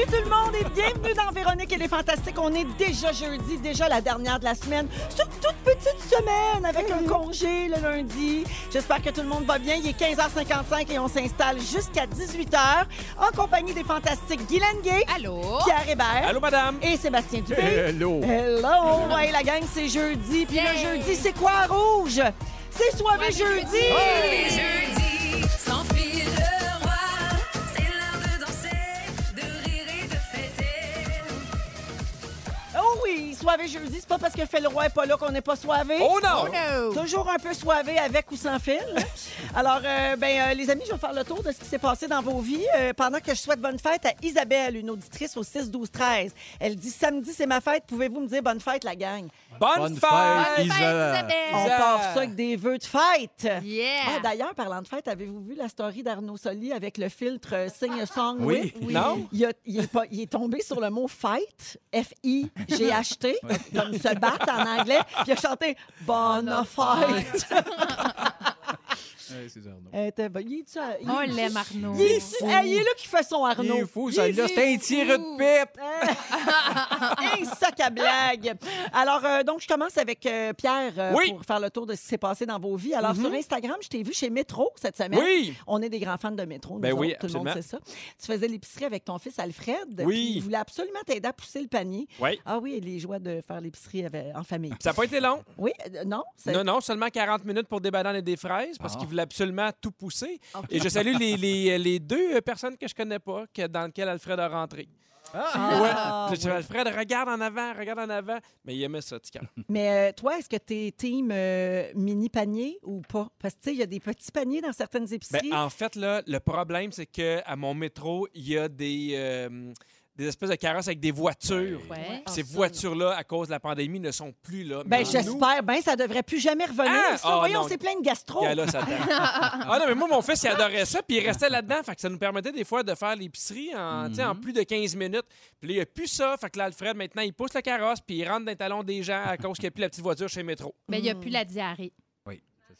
Salut tout le monde et bienvenue dans Véronique et les Fantastiques. On est déjà jeudi, déjà la dernière de la semaine. C'est une toute petite semaine avec un congé le lundi. J'espère que tout le monde va bien. Il est 15h55 et on s'installe jusqu'à 18h en compagnie des Fantastiques Guylaine Gay, Allô? Pierre Hébert Allô, madame? et Sébastien Dubé. Hello. Hello! Ouais, la gang, c'est jeudi. Puis le jeudi, c'est quoi rouge? C'est soirée Soirée jeudi! jeudi. jeudi, sans fil Oui, soirée jeudi, c'est pas parce que fait le roi est pas là qu'on n'est pas soivé. Oh non! Oh no! Toujours un peu soivé avec ou sans fil. Alors, euh, ben, euh, les amis, je vais faire le tour de ce qui s'est passé dans vos vies euh, pendant que je souhaite bonne fête à Isabelle, une auditrice au 6 12 13. Elle dit samedi c'est ma fête, pouvez-vous me dire bonne fête la gang? Bonne, Bonne fête! fête, Bonne fête, Isabelle! On part ça avec des vœux de fête. Yeah! Ah, D'ailleurs, parlant de fête, avez-vous vu la story d'Arnaud Soli avec le filtre Sing a Song? Oui. with? Non? Il, a- il est pas- il est tombé sur le mot fight, Comme se battre en anglais, puis il a chanté Bonne fête. Ouais, c'est Arnaud. Était bonne. Il est-tu à- il On est- l'aime, Arnaud. Il est, fou. Hey, il est là qui fait son Arnaud. Il est fou, Il ça. est là, C'est un tir de pipe. un sac à blague. Alors, euh, donc, je commence avec euh, Pierre euh, Oui. pour faire le tour de ce qui s'est passé dans vos vies. Alors, sur Instagram, je t'ai vu chez Métro cette semaine. Oui! On est des grands fans de Métro. nous Ben oui, autres, tout le monde sait absolument. ça. Tu faisais l'épicerie avec ton fils Alfred. Oui. puis Il voulait absolument t'aider à pousser le panier. Oui. Ah oui, les joies de faire l'épicerie avec- en famille. Ça n'a pas été long. Oui, euh, non? c'est- Non, non, seulement 40 minutes pour des bananes et des fraises parce Ah. qu'il voulait absolument tout pousser. Et je salue les, les, les deux personnes que je connais pas que, dans lesquelles Alfred a rentré. Ah, ouais. Oui. Alfred, regarde en avant, regarde en avant. Mais il aimait ça, cœur. Mais euh, toi, est-ce que tu es team euh, mini panier ou pas? Parce que tu sais, il y a des petits paniers dans certaines Ben, épiceries. en fait, là, le problème, c'est que à mon métro, il y a des, euh, des espèces de carrosses avec des voitures. Ouais. Ah, Ces voitures-là, à cause de la pandémie, ne sont plus là. Ben, j'espère bien, ça devrait plus jamais revenir. Ah! ça. Oh, Voyons, c'est plein de gastro. nous, gars, là, ça tente. ah non, mais moi, mon fils, il adorait ça, puis il restait là-dedans. Fait que ça nous permettait des fois de faire l'épicerie en, en plus de 15 minutes. Puis là, il n'y a plus ça. Fait que là, Alfred, maintenant, il pousse le carrosse, puis il rentre dans les talons des gens à cause qu'il n'y a plus la petite voiture chez Métro. Mais il n'y a plus la diarrhée.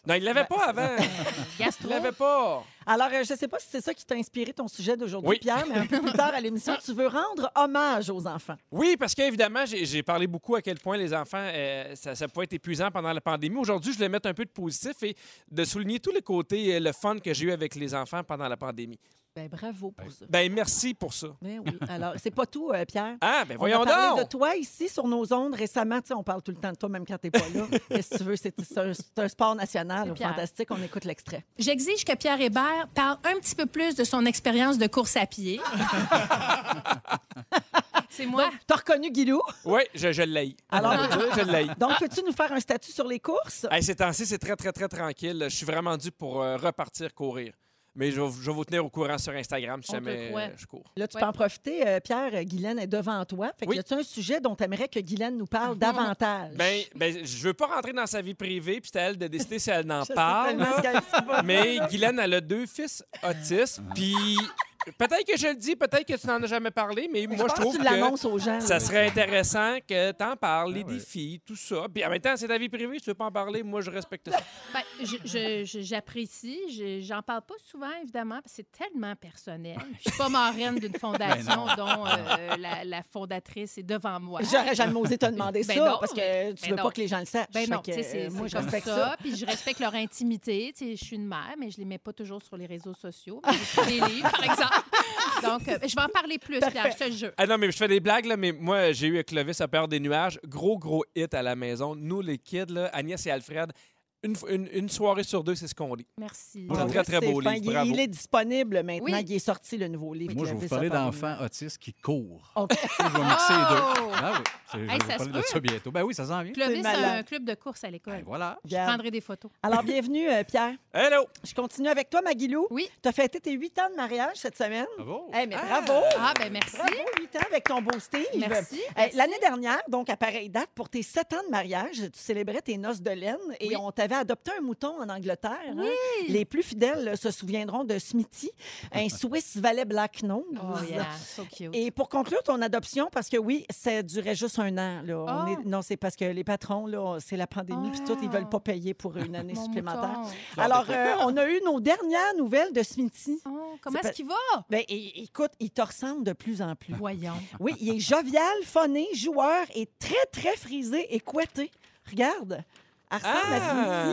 Ça. Non, il l'avait pas avant. Il Gastro. l'avait pas. Alors, euh, je ne sais pas si c'est ça qui t'a inspiré ton sujet d'aujourd'hui, Oui. Pierre, mais un peu plus tard à l'émission, tu veux rendre hommage aux enfants. Oui, parce qu'évidemment, j'ai j'ai parlé beaucoup à quel point les enfants, euh, ça, ça pouvait être épuisant pendant la pandémie. Aujourd'hui, je voulais mettre un peu de positif et de souligner tous les côtés, euh, le fun que j'ai eu avec les enfants pendant la pandémie. Ben, bravo pour ça. Ben merci pour ça. Ben oui. Alors, c'est pas tout, euh, Pierre. Ah, ben On voyons a parlé donc! de toi ici sur nos ondes récemment. Tu sais, on parle tout le temps de toi, même quand t'es pas là. Qu'est-ce que tu veux? C'est un, sport national. Pierre. Fantastique, on écoute l'extrait. J'exige que Pierre Hébert parle un petit peu plus de son expérience de course à pied. C'est moi. T'as reconnu Guilou? Oui, je, je l'ai. Alors- je, je l'ai. Donc, peux-tu nous faire un statut sur les courses? Hey, ces temps-ci, c'est très, très, très tranquille. Je suis vraiment dû pour euh, repartir courir. Mais je vais, je vais vous tenir au courant sur Instagram si On jamais je cours. Là, tu Ouais. peux en profiter. euh, Pierre, euh, Guylaine est devant toi. Fait que Oui. y a-tu un sujet dont tu aimerais que Guylaine nous parle davantage? Ben, ben, je veux pas rentrer dans sa vie privée, puis c'est à elle de décider si elle en Je sais parle. Mais Guylaine, elle a deux fils autistes, puis peut-être que je le dis, peut-être que tu n'en as jamais parlé, mais moi, je trouve que tu que l'annonces aux gens. ça serait intéressant que tu en parles, les Ah ouais. défis, tout ça. Puis en même temps, c'est ta vie privée, si tu veux pas en parler, moi, je respecte ça. Ben, je- je- je- j'apprécie. Je- J'en parle pas souvent, évidemment, parce que c'est tellement personnel. Je suis pas marraine d'une fondation Ben dont euh, la, la fondatrice est devant moi. J'aurais jamais osé te demander Ben ça non, parce que tu ben veux non. pas que les gens le sachent. Ben non, que, euh, moi, je respecte ça, ça. Puis je respecte leur intimité. Tu sais, je suis une mère, mais je les mets pas toujours sur les réseaux sociaux. Des livres, par exemple. Donc, euh, je vais en parler plus. Pierre, je te le jure. Ah non, mais je fais des blagues, là, mais moi, j'ai eu avec Clovis à peur des nuages. Gros, gros hit à la maison. Nous, les kids, là, Agnès et Alfred, une, une- une soirée sur deux, c'est ce qu'on lit. Merci. C'est un très, très beau livre. Il, Bravo. il est disponible maintenant. Oui. Il est sorti, le nouveau livre. Moi, je vais vous parler d'enfants autistes qui courent. OK. Je vais mixer les deux. Oh! Ah oui, c'est- je Hey, vais vous ça se parler de ça bientôt. Ben oui, ça s'en vient. Clovis a un club de course à l'école. Ben voilà. Je prendrai des photos. Alors, bienvenue, euh, Pierre. Hello! Je continue avec toi, Maguilou. Oui. Tu as fêté tes huit ans de mariage cette semaine. Bravo. Eh, mais Ah. bravo! Ah, ben merci. Bravo, huit ans avec ton beau Steve. Merci. Eh, merci. L'année dernière, donc à pareille date, pour tes sept ans de mariage, tu célébrais tes noces de laine et on t'avait adopté un mouton en Angleterre. hein. Les plus fidèles euh, se souviendront de Smithy, un Swiss Valet Black Nose. Oh, yeah, so cute. Et pour conclure ton adoption, parce que oui, ça durait juste un an. Là. On Ah. est- Non, c'est parce que les patrons, là, c'est la pandémie, puis tout, ils veulent Ah. pas payer pour une année Mon supplémentaire. mouton. Alors, euh, on a eu nos dernières nouvelles de Smithy. Oh, comment est-ce qu'il va? Ben, é- écoute, il te ressemble de plus en plus. Voyons. Oui, il est jovial, phoné, joueur et très, très frisé et couetté. Regarde, elle ressemble à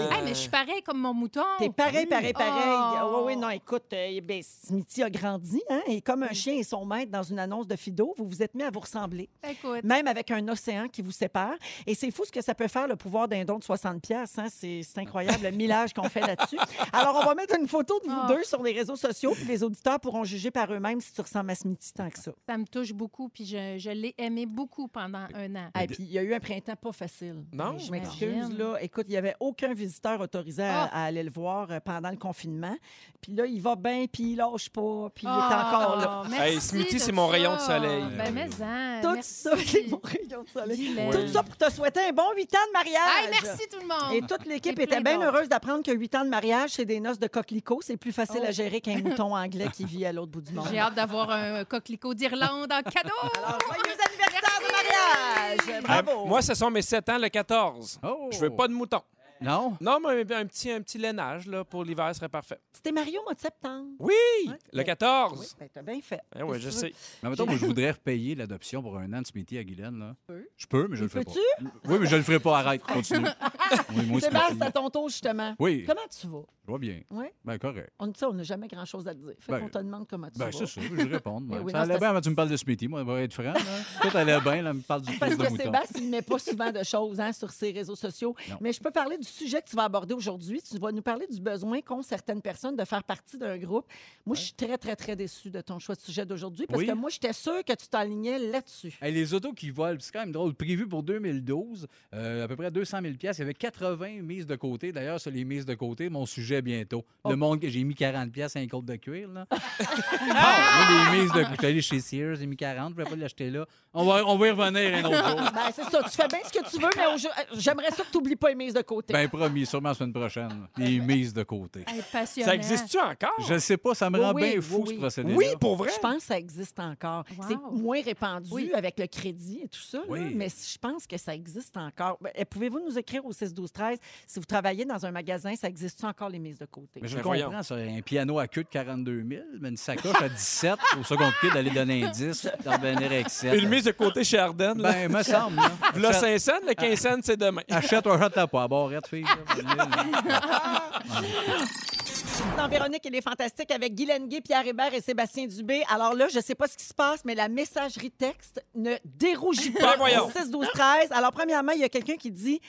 Smithy. Hey, mais je suis pareil comme mon mouton. T'es pareil, pareil, pareil. Oh. Oui, oui, non, écoute, euh, ben, Smithy a grandi, hein, et comme un chien et son maître dans une annonce de Fido, vous vous êtes mis à vous ressembler, Écoute. même avec un océan qui vous sépare. Et c'est fou ce que ça peut faire, le pouvoir d'un don de 60 pièces. Hein? C'est incroyable le millage qu'on fait là-dessus. Alors, on va mettre une photo de vous Oh. deux sur les réseaux sociaux, puis les auditeurs pourront juger par eux-mêmes si tu ressembles à Smithy tant que ça. Ça me touche beaucoup, puis je, je l'ai aimé beaucoup pendant un an. Et puis, il y a eu un printemps pas facile. Non? Je m'excuse, là. Écoute, il n'y avait aucun visiteur autorisé à, Ah. à aller le voir euh, pendant le confinement. Puis là, il va bien, puis il lâche pas, puis il est Ah, encore là. merci Hey, Smithy, c'est mon rayon de soleil. Ben, mais en, Tout merci. ça, c'est mon rayon de soleil. Tout ça pour te souhaiter un bon huit ans de mariage. Hey, merci tout le monde. Et toute l'équipe était bien heureuse d'apprendre que huit ans de mariage, c'est des noces de coquelicot. C'est plus facile Oh. à gérer qu'un mouton anglais qui vit à l'autre bout du monde. J'ai hâte d'avoir un coquelicot d'Irlande en cadeau. Alors, Bravo! moi, ce sont mes 7 ans le 14. Oh. Je veux pas de mouton. Non? Non, mais un petit, un petit lainage là, pour l'hiver serait parfait. C'était Mario au mois de septembre. Oui! Ouais. Le Oui, 14. ben, t'as bien fait. Eh oui, je sais. Mais mettons, moi, je voudrais repayer l'adoption pour un an de Smithy à Guylaine. Là. peux. Je peux, mais je le ferai pas. Peux-tu? Oui, mais je le ferai pas. Arrête, continue. Oui, moi, Sébastien, à ton tour, justement. Oui, Comment tu vas? je vois bien. Oui. Ben, correct. On dit ça, on n'a jamais grand-chose à te dire. Fait Ben, qu'on te demande comment tu Ben, vas. c'est ça, je vais répondre. Eh ouais. oui, ça non, allait bien avant tu me parles de Smithy. Moi, on va être franc. Tout allait bien, là, me parle du Parce fils de que. Sébastien, il ne met pas souvent de choses hein, sur ses réseaux sociaux. Non. Mais je peux parler du sujet que tu vas aborder aujourd'hui. Tu vas nous parler du besoin qu'ont certaines personnes de faire partie d'un groupe. Moi, je suis très, très, très déçue de ton choix de sujet d'aujourd'hui parce Oui. que moi, j'étais sûre que tu t'alignais là-dessus. Hey, les autos qui volent, c'est quand même drôle. Prévu pour 2012, euh, à peu près 200 000 Il y avait 80 mises de côté. D'ailleurs, sur les mises de côté, mon sujet bientôt. Oh. Le monde que j'ai mis 40 pièces à un côte de cuir. Là. moi, les mises de... Suis allé chez Sears, j'ai mis 40. Je ne vais pas l'acheter là. On va, on va y revenir un autre jour. Ben, c'est ça. Tu fais bien ce que tu veux, mais euh, j'aimerais ça que tu n'oublies pas les mises de côté. Ben promis, sûrement la semaine prochaine. Les mises de côté. Hey, passionnant. Ça existe-tu encore? Je ne sais pas, ça me rend oui, bien fou oui, ce oui. procédé-là. Oui, pour vrai? Je pense que ça existe encore. Wow. C'est moins répandu Oui. avec le crédit et tout ça, là, mais je pense que ça existe encore. Ben, Pouvez-vous nous écrire au 6 12 13 si vous travaillez dans un magasin, ça existe encore les mises de côté? Mais je Ben, comprends, ça. Un piano à queue de 42 000, mais une sacoche à 17 au second pied d'aller donner un 10, d'en revenir avec 7. Une mise de côté chez Ardennes. là. Ben, me semble. là. Le Achète- 5 cents, le 15 cents, c'est demain. Achète ou achète pas. Barrette, fille. là. Dans Véronique, elle est fantastique avec Guy Lenguet, Pierre Hébert et Sébastien Dubé. Alors là, je ne sais pas ce qui se passe, mais la messagerie texte ne dérougit pas. Ben voyons. Au 6 12 13 Alors, premièrement, il y a quelqu'un qui dit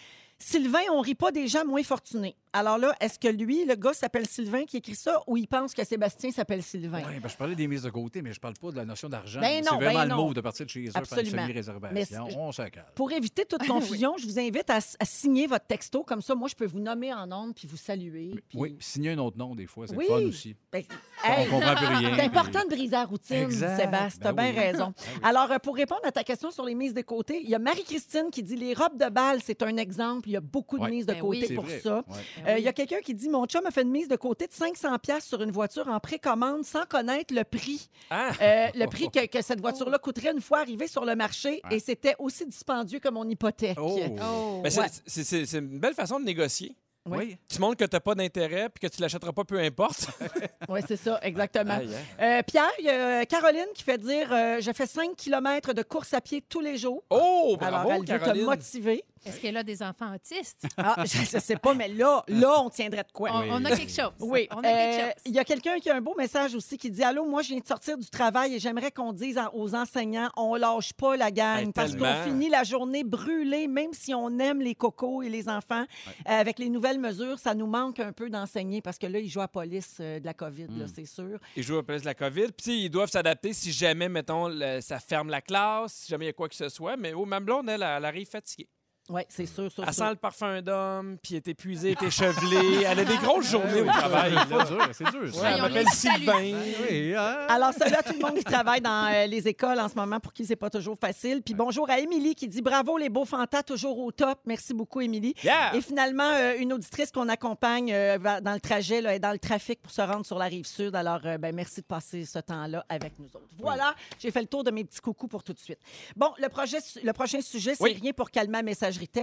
Sylvain, on rit pas des gens moins fortunés. Alors là, est-ce que lui, le gars s'appelle Sylvain qui écrit ça ou il pense que Sébastien s'appelle Sylvain? Oui, ben, je parlais des mises de côté, mais je parle pas de la notion d'argent. Ben c'est non, vraiment ben le non. mot de partir de chez eux, faire une Absolument. semi-réservation. Mais c'est- On se calme. Pour éviter toute confusion, je vous invite à, à signer votre texto. Comme ça, moi, je peux vous nommer en ondes puis vous saluer. puis- Oui, puis signer un autre nom, des fois, c'est Oui. fun aussi. Ben, On hey, comprend plus rien. C'est important de briser la routine, Exact. Sébastien. T'as Ben bien oui. raison. Ben oui. Alors, euh, pour répondre à ta question sur les mises de côté, il y a Marie-Christine qui dit les robes de bal, c'est un exemple Il y a beaucoup de Ouais. mises de Ben côté oui. Pour vrai. ça. Ouais. Ben Euh, Il y a quelqu'un qui dit Mon chum a fait une mise de côté de 500$ piastres sur une voiture en précommande sans connaître le prix. Ah! Euh, le prix que, que cette voiture-là coûterait une fois arrivée sur le marché Ouais. et c'était aussi dispendieux que mon hypothèque. Oh. Oh. Ben, c'est une belle façon de négocier. Oui. Tu montres que tu n'as pas d'intérêt puis que tu l'achèteras pas, peu importe. Oui, c'est ça, exactement. Aïe. Euh, Pierre, il y a Caroline qui fait dire euh, Je fais 5 km de course à pied tous les jours. Oh, bravo, Alors, elle veut te motiver. Est-ce qu'elle a des enfants autistes? Ah, je ne sais pas, mais là, là, on tiendrait de quoi? On, Oui. on a quelque chose. Oui. On a quelque Euh, chose. Il y a quelqu'un qui a un beau message aussi qui dit Allô, moi, je viens de sortir du travail et j'aimerais qu'on dise aux enseignants on lâche pas la gang Hey, parce qu'on finit la journée brûlée, même si on aime les cocos et les enfants. Euh, avec les nouvelles mesures, ça nous manque un peu d'enseigner parce que là, ils jouent à la police euh, de la COVID, là, Mm. c'est sûr. Ils jouent à la place de la COVID. Puis, ils doivent s'adapter si jamais, mettons, le- ça ferme la classe, si jamais il y a quoi que ce soit. Mais oh, ma blonde, elle, elle arrive fatiguée. Oui, c'est sûr, sûr, Elle sûr. sent le parfum d'homme, puis elle est épuisée, elle est échevelée. Elle a des grosses journées au travail. C'est dur, c'est dur. Ouais, elle on m'appelle. Sylvain. Oui, hein? Alors, salut à tout le monde qui travaille dans euh, les écoles en ce moment pour qui c'est pas toujours facile. Puis bonjour à Émilie qui dit bravo les beaux fantas, toujours au top. Merci beaucoup, Émilie. Yeah! Et finalement, euh, une auditrice qu'on accompagne euh, dans le trajet, là, est dans le trafic pour se rendre sur la rive sud. Alors, euh, ben, merci de passer ce temps-là avec nous autres. Voilà, j'ai fait le tour de mes petits coucous pour tout de suite. Bon, le, projet, le prochain sujet, c'est Oui. rien pour calmer la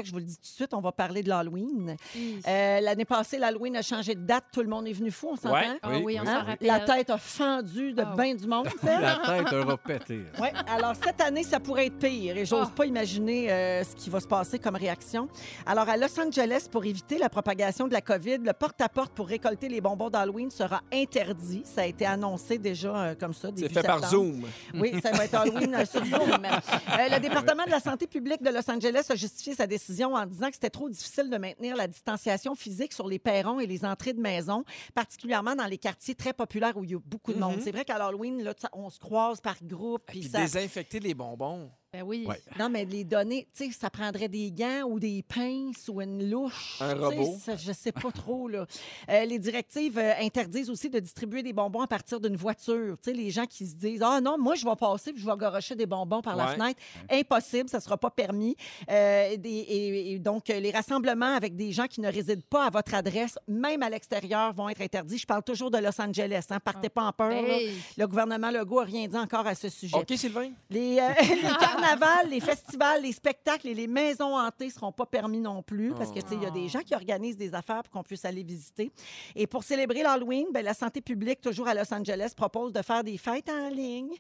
Je vous le dis tout de suite, on va parler de l'Halloween. Oui. Euh, L'année passée, l'Halloween a changé de date. Tout le monde est venu fou, on s'entend? Ouais. Ah oui, oui, on Hein? rappelle. La tête a fendu de Ah. bien du monde. fait. La tête va péter. Oui, alors cette année, ça pourrait être pire et j'ose Ah. pas imaginer euh, ce qui va se passer comme réaction. Alors, à Los Angeles, pour éviter la propagation de la COVID, le porte-à-porte pour récolter les bonbons d'Halloween sera interdit. Ça a été annoncé déjà euh, comme ça. C'est fait par. Zoom. Oui, ça va être Halloween sur Zoom. Euh, le département de la santé publique de Los Angeles a justifié sa décision en disant que c'était trop difficile de maintenir la distanciation physique sur les perrons et les entrées de maison, particulièrement dans les quartiers très populaires où il y a beaucoup de monde. Mhm. C'est vrai qu'à l'Halloween, là, on se croise par groupe. Puis puis ça... désinfecter les bonbons. Ben oui. Ouais. Non, mais les données, tu sais, ça prendrait des gants ou des pinces ou une louche. Un Tu sais, robot. ça, je sais pas trop, là. Euh, les directives euh, interdisent aussi de distribuer des bonbons à partir d'une voiture. Tu sais, les gens qui se disent Ah non, moi, je vais passer puis je vais garocher des bonbons par la fenêtre. Impossible, ça sera pas permis. Euh, et, et donc, les rassemblements avec des gens qui ne résident pas à votre adresse, même à l'extérieur, vont être interdits. Je parle toujours de Los Angeles. Hein? Partez pas en peur. là. Le gouvernement Legault n'a rien dit encore à ce sujet. OK, Sylvain? Les, euh, les carnavals, les festivals, les spectacles et les maisons hantées ne seront pas permis non plus parce que tu sais, il y a des gens qui organisent des affaires pour qu'on puisse aller visiter. Et pour célébrer l'Halloween, ben, la santé publique, toujours à Los Angeles, propose de faire des fêtes en ligne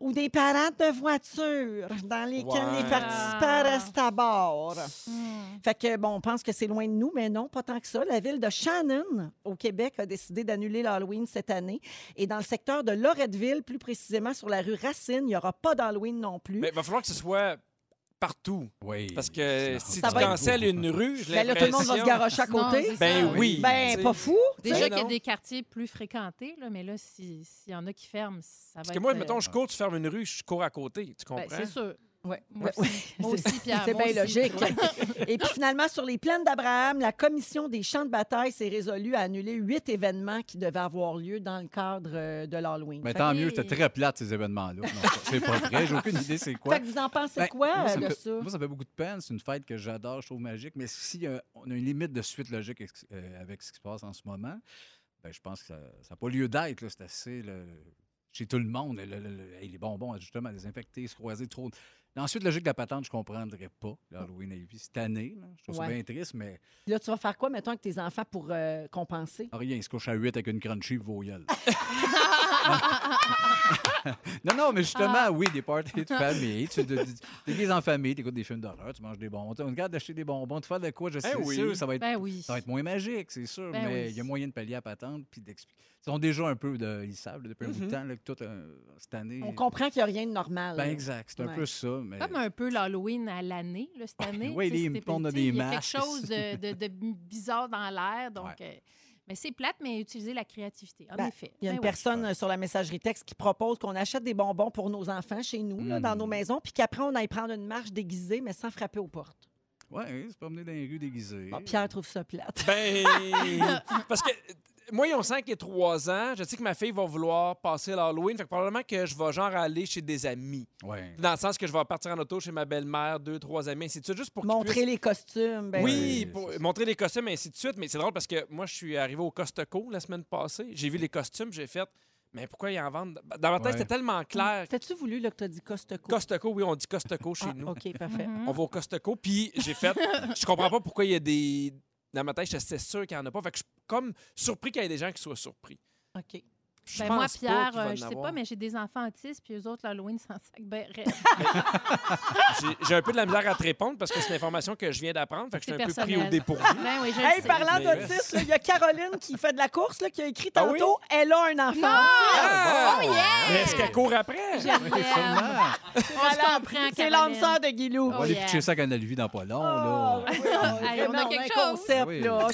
ou des parades de voitures dans lesquelles Ouais. les participants restent à bord. Hmm. Fait que, bon, on pense que c'est loin de nous, mais non, pas tant que ça. La ville de Shannon, au Québec, a décidé d'annuler l'Halloween cette année. Et dans le secteur de Loretteville, plus précisément sur la rue Racine, il n'y aura pas d'Halloween non plus. Mais il va falloir que ce soit partout. Oui. Parce que si Ça tu cancelles une rue, j'ai Ben là, tout le monde va se garocher à côté. c'est Ben ça. oui. Ben, sais. pas fou. Déjà Ben qu'il y a des quartiers plus fréquentés, là, mais là, si- s'il y en a qui ferment, ça va Parce être... que moi, euh, mettons, je cours, tu fermes une rue, je cours à côté. Tu ben, comprends? c'est sûr. Ouais. Moi Ouais, aussi, Moi aussi, Pierre. C'est moi bien aussi. logique. Et puis finalement, sur les plaines d'Abraham, la commission des champs de bataille s'est résolue à annuler huit événements qui devaient avoir lieu dans le cadre euh, de l'Halloween. Mais Fait- tant mieux, c'était très plate, ces événements-là. Non, c'est pas vrai, j'ai aucune idée c'est quoi. Fait que vous en pensez Ben, quoi moi, euh, ça me de fait, ça? moi, ça me fait beaucoup de peine. C'est une fête que j'adore, je trouve magique. Mais si euh, on a une limite de suite logique ex- euh, avec ce qui se passe en ce moment, ben, je pense que ça n'a pas lieu d'être. là. C'est assez chez tout le monde. le- le- le- hey, les bonbons, justement, désinfectés, se croiser trop. Ensuite, logique de la patente, je ne comprendrais pas. L'Halloween à Lévis, cette année, là, je trouve Ouais. ça bien triste, mais Là, tu vas faire quoi, mettons, avec tes enfants pour euh, compenser? rien, ils se couchent à 8 avec une crunchy voyelle. non, non, mais justement, Ah. oui, des parties de famille. Tu déguises en famille, tu écoutes des films d'horreur, tu manges des bonbons. Tu regardes d'acheter des bonbons, tu fais de quoi, je sais oui. sûr, ça va être, Ben oui. ça va être moins magique, c'est sûr, Ben mais oui. il y a moyen de pallier à patente puis d'expliquer. Ils sont déjà un peu de. Ils savent depuis un bout de Mhm. temps là, que tout euh, cette année. On comprend qu'il n'y a rien de normal. Ben exact, c'est un Ouais. peu ça. Mais... Comme un peu l'Halloween à l'année, cette année. Oui, sais, les- on a sais, des Il y a masques. quelque chose de, de- de bizarre dans l'air. Donc, euh, mais c'est plate, mais utiliser la créativité, en Ben, effet. Il y a Ben une oui. personne euh, sur la messagerie texte qui propose qu'on achète des bonbons pour nos enfants chez nous, là, dans Mm. nos maisons, puis qu'après, on aille prendre une marche déguisée, mais sans frapper aux portes. Ouais, c'est pas promener dans les rues déguisées. Bon, Pierre trouve ça plate. Ben, parce que moi, ils ont 5 et 3 ans. Je sais que ma fille va vouloir passer l'Halloween. Fait que probablement que je vais genre aller chez des amis. Ouais. Dans le sens que je vais partir en auto chez ma belle-mère, deux, trois amis, ainsi de suite, juste pour Montrer puissent- les costumes. ben oui, pour montrer les costumes, ainsi de suite. Mais c'est drôle parce que moi, je suis arrivé au Costco la semaine passée. J'ai vu les costumes, j'ai fait, mais pourquoi ils en vendent? Dans ma tête, Ouais. c'était tellement clair. T'as-tu voulu là, que tu as dit Costco? Costco, oui, on dit Costco chez Ah, nous. OK, parfait. On va au Costco. Puis j'ai fait, je comprends pas pourquoi il y a des. Dans ma tête, j'étais sûr qu'il n'y en a pas. Fait que je suis comme surpris qu'il y ait des gens qui soient surpris. OK. Ben, moi, pas Pierre, va euh, je sais pas, mais j'ai des enfants autistes, puis eux autres, l'Halloween, c'est en sac ben. J'ai- un peu de la misère à te répondre parce que c'est l'information que je viens d'apprendre. Fait que je suis un peu pris au dépourvu. Ben oui, je le Hey, sais. parlant là, il y a Caroline qui fait de la course là, qui a écrit Ah tantôt Elle a un enfant. Ah! Oh, yeah! Mais est-ce qu'elle court après? C'est l'âme sœur de Guilou. On va Oh, aller pitcher ça à Canal dans pas long. Oh, là. oui, oh, Hey, on a quelque un chose. concept, là.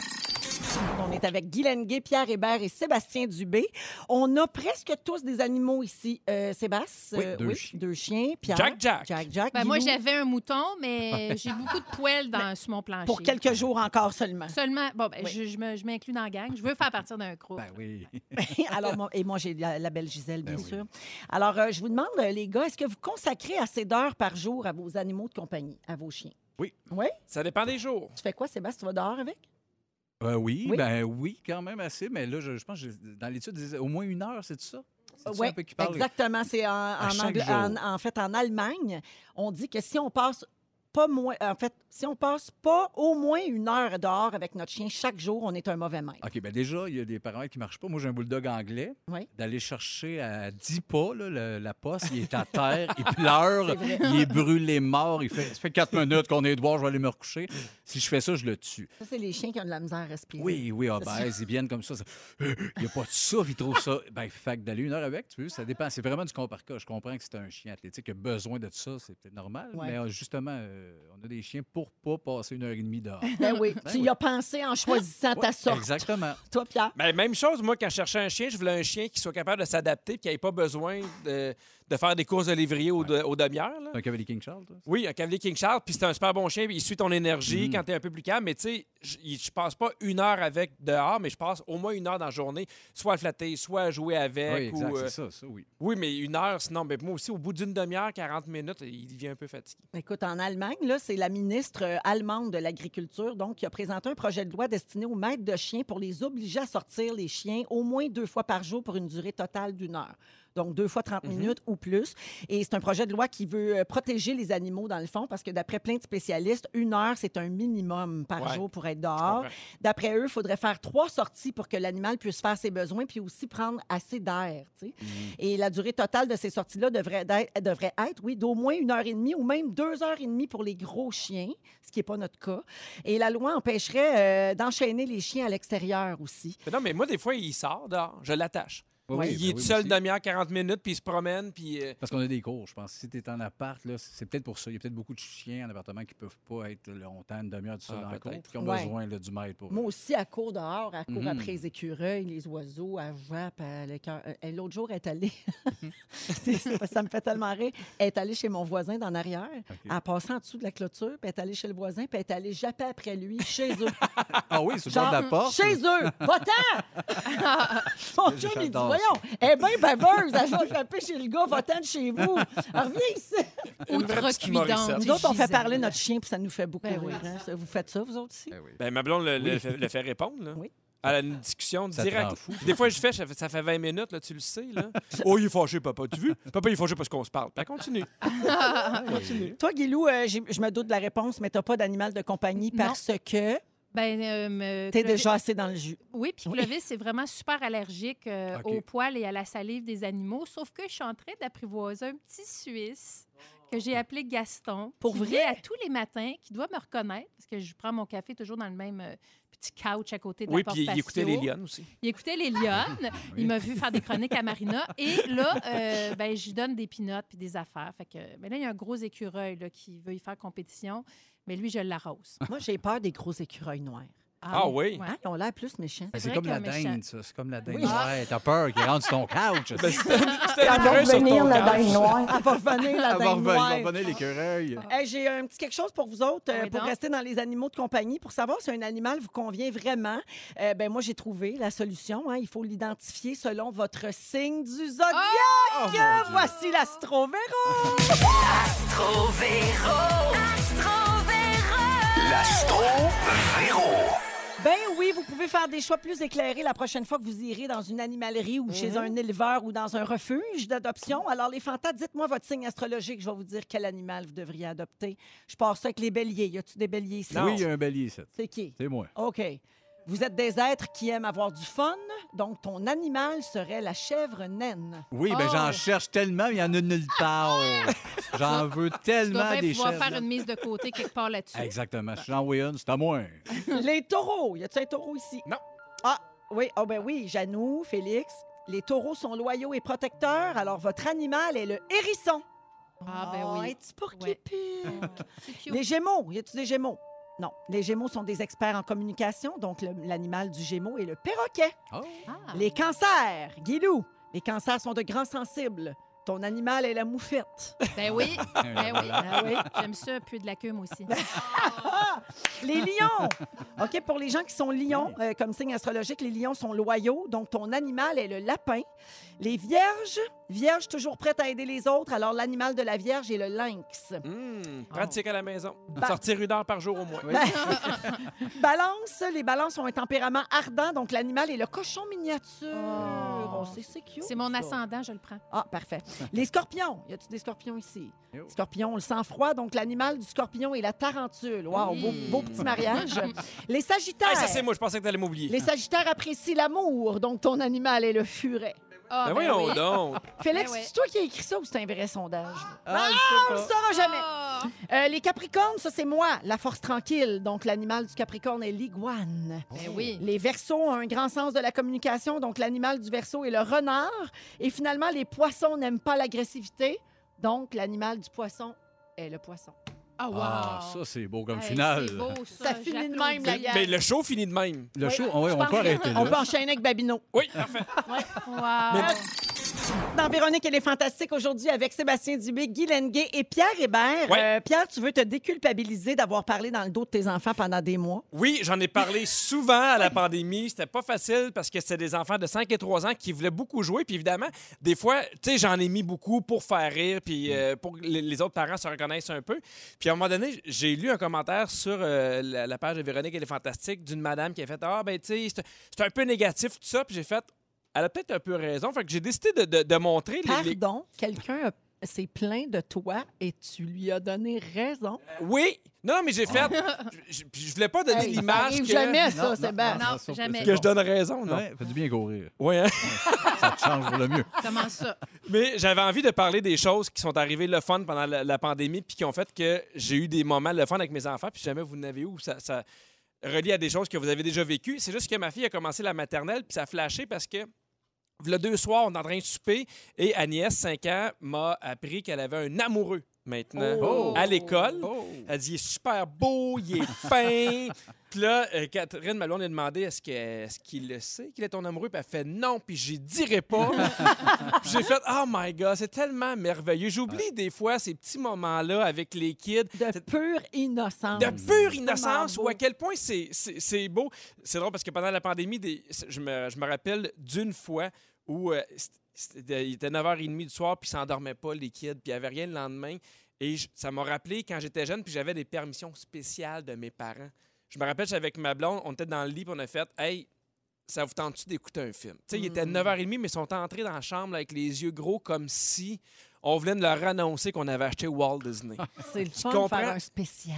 On est avec Guy Lenguet, Pierre Hébert et Sébastien Dubé. On a presque tous des animaux ici. Euh, Sébastien? Oui, euh, deux chiens. Deux chiens. Pierre? Jack Jack. Jack, Jack. Ben, moi, j'avais un mouton, mais j'ai beaucoup de poils dans, sur mon plancher. Pour quelques jours encore seulement. Seulement, bon, ben, Oui. je, je me- je m'inclus dans la gang. Je veux faire partir d'un groupe. Ben oui. Alors, moi, et moi, j'ai la, la belle Gisèle, bien Ben oui. sûr. Alors, euh, je vous demande, euh, les gars, est-ce que vous consacrez assez d'heures par jour à vos animaux de compagnie, à vos chiens? Oui. Oui? Ça dépend des jours. Tu fais quoi, Sébastien? Tu vas dehors avec? Euh, oui, Oui. ben oui, quand même assez. Mais là, je, je pense que dans l'étude, ils disaient au moins une heure, c'est ça? Oui, exactement. C'est en, en- en fait en Allemagne. On dit que si on passe pas moins, en fait, si on passe pas au moins une heure dehors avec notre chien chaque jour, on est un mauvais maître. OK, ben déjà, il y a des paramètres qui ne marchent pas. Moi, j'ai un bulldog anglais. Oui. D'aller chercher à 10 pas là, le- la poste, il est à terre, il pleure, il est brûlé mort. Il fait, ça fait 4 minutes qu'on est dehors, je vais aller me recoucher. Si je fais ça, je le tue. Ça, c'est les chiens qui ont de la misère à respirer. Oui, oui, obèse, ils viennent comme ça. ça- Il n'y a pas de ça, ils trouvent ça. Ben, fait que d'aller une heure avec, tu veux, ça dépend. C'est vraiment du cas par cas. Je comprends que c'est un chien athlétique qui a besoin de ça, c'est peut-être normal. Ouais. Mais euh, justement, euh, on a des chiens pour pas passer une heure et demie dehors. Ben oui, Ben tu y as pensé en choisissant ta sorte. Exactement. Toi, Pierre? Ben, même chose, moi, quand je cherchais un chien, je voulais un chien qui soit capable de s'adapter et qui n'ait pas besoin de, de faire des courses de lévrier au, au demi-heure. là. Un cavalier King Charles, toi? Oui, un cavalier King Charles, puis c'est un super bon chien, il suit ton énergie Mhm. quand tu es un peu plus calme. Mais tu sais, je passe pas une heure avec dehors, mais je passe au moins une heure dans la journée, soit à le flatter, soit à jouer avec. oui, exact, ou, euh, c'est ça, ça, oui. oui, mais une heure, sinon, ben, moi aussi, au bout d'une demi-heure, 40 minutes, il devient un peu fatigué. Écoute, en Allemagne, là, c'est la ministre euh, allemande de l'Agriculture donc, qui a présenté un projet de loi destiné aux maîtres de chiens pour les obliger à sortir les chiens au moins deux fois par jour pour une durée totale d'une heure. Donc, deux fois 30 minutes ou plus. Et c'est un projet de loi qui veut euh, protéger les animaux, dans le fond, parce que d'après plein de spécialistes, une heure, c'est un minimum par Ouais, jour pour être dehors. D'après eux, il faudrait faire trois sorties pour que l'animal puisse faire ses besoins puis aussi prendre assez d'air. tu sais. Et la durée totale de ces sorties-là devrait, devrait être, oui, d'au moins une heure et demie ou même deux heures et demie pour les gros chiens, ce qui n'est pas notre cas. Et la loi empêcherait euh, d'enchaîner les chiens à l'extérieur aussi. Mais non, mais moi, des fois, il sort dehors, je l'attache. Oui, oui, il ben est tout seul demi-heure, 40 minutes, puis il se promène, puis... euh, Parce qu'on a des cours, je pense. Si tu es en appart, là, c'est peut-être pour ça. Il y a peut-être beaucoup de chiens en appartement qui peuvent pas être longtemps, une demi-heure du seul Ah, dans la cour, peut-être. puis qui ont Ouais. besoin là, du maître pour. Moi aussi, à court dehors, à court Mhm. après les écureuils, les oiseaux, à jappe, à le cœur. Euh, L'autre jour, elle est allée. C'est- ça me fait tellement rire. Elle est allée chez mon voisin d'en arrière. A passé en dessous de la clôture, puis elle est allée chez le voisin, puis elle est allée japper après lui, chez eux. Ah oui, sur le de la porte. Chez eux! Va-t'en! Mon chum, il dit Voyons, elle est bien baveuse, elle va japper chez le gars, va-t'en de chez vous. Alors, reviens ici. Outrecuidante. Nous autres, on fait parler notre chien, puis ça nous fait beaucoup Ben oui. rire. hein. Vous faites ça, vous autres aussi? Eh oui. Ben, ma blonde le, fait, le fait répondre, là. Oui. Elle a une discussion directe. rend fou. Des fois, je fais, ça fait, ça fait 20 minutes, là, tu le sais, là. oh, il est fâché, papa, tu veux? Papa, il est fâché parce qu'on se parle. Ben, continue. Toi, Guilou, euh, je me doute de la réponse, mais tu pas d'animal de compagnie Non. parce que Ben, euh, me- tu es Clovis- déjà assez dans le jus. Oui, puis Clovis, c'est vraiment super allergique euh, OK. aux poils et à la salive des animaux. Sauf que je suis en train d'apprivoiser un petit Suisse que j'ai appelé Gaston. Pour qui vrai? vient à tous les matins, qui doit me reconnaître, parce que je prends mon café toujours dans le même euh, petit couch à côté de Oui, la porte puis il écoutait les lionnes aussi. Il écoutait les lionnes. Il m'a vu faire des chroniques à Marina. Et là, euh, ben, je lui donne des pinottes puis des affaires. Fait que, ben là, il y a un gros écureuil là, qui veut y faire compétition. Mais lui, je l'arrose. Moi, j'ai peur des gros écureuils noirs. Ah oui? Ouais. Hein, Ils ont l'air plus méchants. Ben, C'est comme la dinde, ça. C'est comme la dinde. Oui. Ouais, t'as peur qu'il rentre sur ton couch. Ben, Elle va revenir, la dinde noire. Elle va revenir, la Elle dinde noire. il va revenir l'écureuil. Hey, J'ai un petit quelque chose pour vous autres, euh, Oui, pour donc. rester dans les animaux de compagnie, pour savoir si un animal vous convient vraiment. Euh, ben moi, j'ai trouvé la solution. hein. Il faut l'identifier selon votre signe du zodiaque. Oh, Dieu. Voici l'astrovéro. Ben oui, vous pouvez faire des choix plus éclairés la prochaine fois que vous irez dans une animalerie ou chez un éleveur ou dans un refuge d'adoption. Alors, les fantas, dites-moi votre signe astrologique. Je vais vous dire quel animal vous devriez adopter. Je pars ça avec les béliers. Y a-tu des béliers ici? Oui, il y a un bélier, ici. C'est qui? C'est moi. OK. Vous êtes des êtres qui aiment avoir du fun, donc ton animal serait la chèvre naine. Oui, ben Oh. j'en cherche tellement, mais il y en a nulle part. J'en veux Tu dois tellement bien des pouvoir chefs. faire une mise de côté quelque part là-dessus. Exactement. Si j'en vois une, c'est à moi. Les taureaux. Y a-tu un taureau ici? Non. Ah, oui. Oh, ben oui. Janou, Félix. Les taureaux sont loyaux et protecteurs, alors votre animal est le hérisson. Ah, ben Oh, oui. es-tu pour qui Ouais. pique? C'est cute. Les Gémeaux, y a-tu des Gémeaux? Non. Les Gémeaux sont des experts en communication, donc le- l'animal du Gémeaux est le perroquet. Oh. Ah. Les cancers, Guilou. Les cancers sont de grands sensibles. Ton animal est la moufette. Ben oui. Ben oui. Ah oui. J'aime ça, peu de la queue, aussi. Les lions. OK, pour les gens qui sont lions, euh, comme signe astrologique, les lions sont loyaux, donc ton animal est le lapin. Les vierges, vierges toujours prêtes à aider les autres, alors l'animal de la vierge est le lynx. Hum, pratique à la maison. Ba- Sortir une heure par jour au moins. Balance, les balances ont un tempérament ardent, donc l'animal est le cochon miniature. Oh. Oh, c'est c'est cute. C'est mon ça. ascendant, je le prends. Ah, parfait. Les scorpions. Y a-tu des scorpions ici? Yo. Scorpion, le sang-froid. Donc, l'animal du scorpion est la tarentule. Wow, beau, beau petit mariage. Les sagittaires. Hey, ça, c'est moi. Je pensais que t'allais m'oublier. Les sagittaires apprécient l'amour. Donc, ton animal est le furet. Ah, Ben ben voyons oui. donc. Félix, Ben ouais. c'est toi qui as écrit ça ou c'est un vrai sondage? Ah, on le je saura jamais. Ah! Euh, les capricornes, ça, c'est moi, la force tranquille. Donc, l'animal du capricorne est l'iguane. Ben oui. Les versos ont un grand sens de la communication, donc l'animal du verso est le renard. Et finalement, les poissons n'aiment pas l'agressivité, donc l'animal du poisson est le poisson. Ah, wow. Ah, ça, c'est beau comme Hey, finale. C'est beau, ça. Ça finit de J'applaudis. même, la gang. Mais le show finit de même. Le Oui, show, ah ouais, on pense peut arrêter On peut enchaîner avec Babino. Oui, parfait. Wow. Dans Véronique, elle est fantastique aujourd'hui avec Sébastien Dubé, Guy Lenguet et Pierre Hébert. Ouais. Euh, Pierre, tu veux te déculpabiliser d'avoir parlé dans le dos de tes enfants pendant des mois? Oui, j'en ai parlé souvent à la pandémie. C'était pas facile parce que c'était des enfants de 5 et 3 ans qui voulaient beaucoup jouer. Puis évidemment, des fois, tu sais, j'en ai mis beaucoup pour faire rire, puis euh, pour que les autres parents se reconnaissent un peu. Puis à un moment donné, j'ai lu un commentaire sur euh, la, la page de Véronique, elle est fantastique, d'une madame qui a fait Ah, ben, tu sais, c'est- c'est un peu négatif, tout ça. Puis j'ai fait Elle a peut-être un peu raison. Fait que j'ai décidé de, de- de montrer les- les, Pardon, quelqu'un a- s'est plaint de toi et tu lui as donné raison. Oui! Non, mais j'ai fait. je, je- voulais pas donner Hey, ça l'image arrive que, jamais, Non, ça, non, Sébastien. Non, ça, jamais. que je donne raison, non? Ouais, fait du bien courir. Ouais, hein? Ça te change pour le mieux. Comment ça? Mais j'avais envie de parler des choses qui sont arrivées le fun pendant la, la pandémie puis qui ont fait que j'ai eu des moments le fun avec mes enfants. Puis jamais vous n'avez où ça, ça relie à des choses que vous avez déjà vécues. C'est juste que ma fille a commencé la maternelle puis ça a flashé parce que le deux soirs, on est en train de souper et Agnès, 5 ans, m'a appris qu'elle avait un amoureux maintenant Oh. à l'école. Oh. Elle dit il est super beau, il est fin. Puis là, euh, Catherine Malone a demandé est-ce qu'il le sait qu'il est ton amoureux? Puis elle fait non, puis j'y dirai pas. Puis j'ai fait oh my God, c'est tellement merveilleux. J'oublie des fois ces petits moments-là avec les kids. De pure innocence. De pure innocence, ou à quel point c'est- beau. C'est drôle parce que pendant la pandémie, des- je, me, je me rappelle d'une fois où euh, il était 9h30 du soir, puis ils s'endormaient pas, les kids, puis il n'y avait rien le lendemain. Et je- ça m'a rappelé quand j'étais jeune, puis j'avais des permissions spéciales de mes parents. Je me rappelle, j'étais avec ma blonde, on était dans le lit, puis on a fait Hey, ça vous tente-tu d'écouter un film? Tu sais, il était 9h30, mais ils sont entrés dans la chambre avec les yeux gros comme si on venait de leur annoncer qu'on avait acheté Walt Disney. C'est le fun de faire un spécial.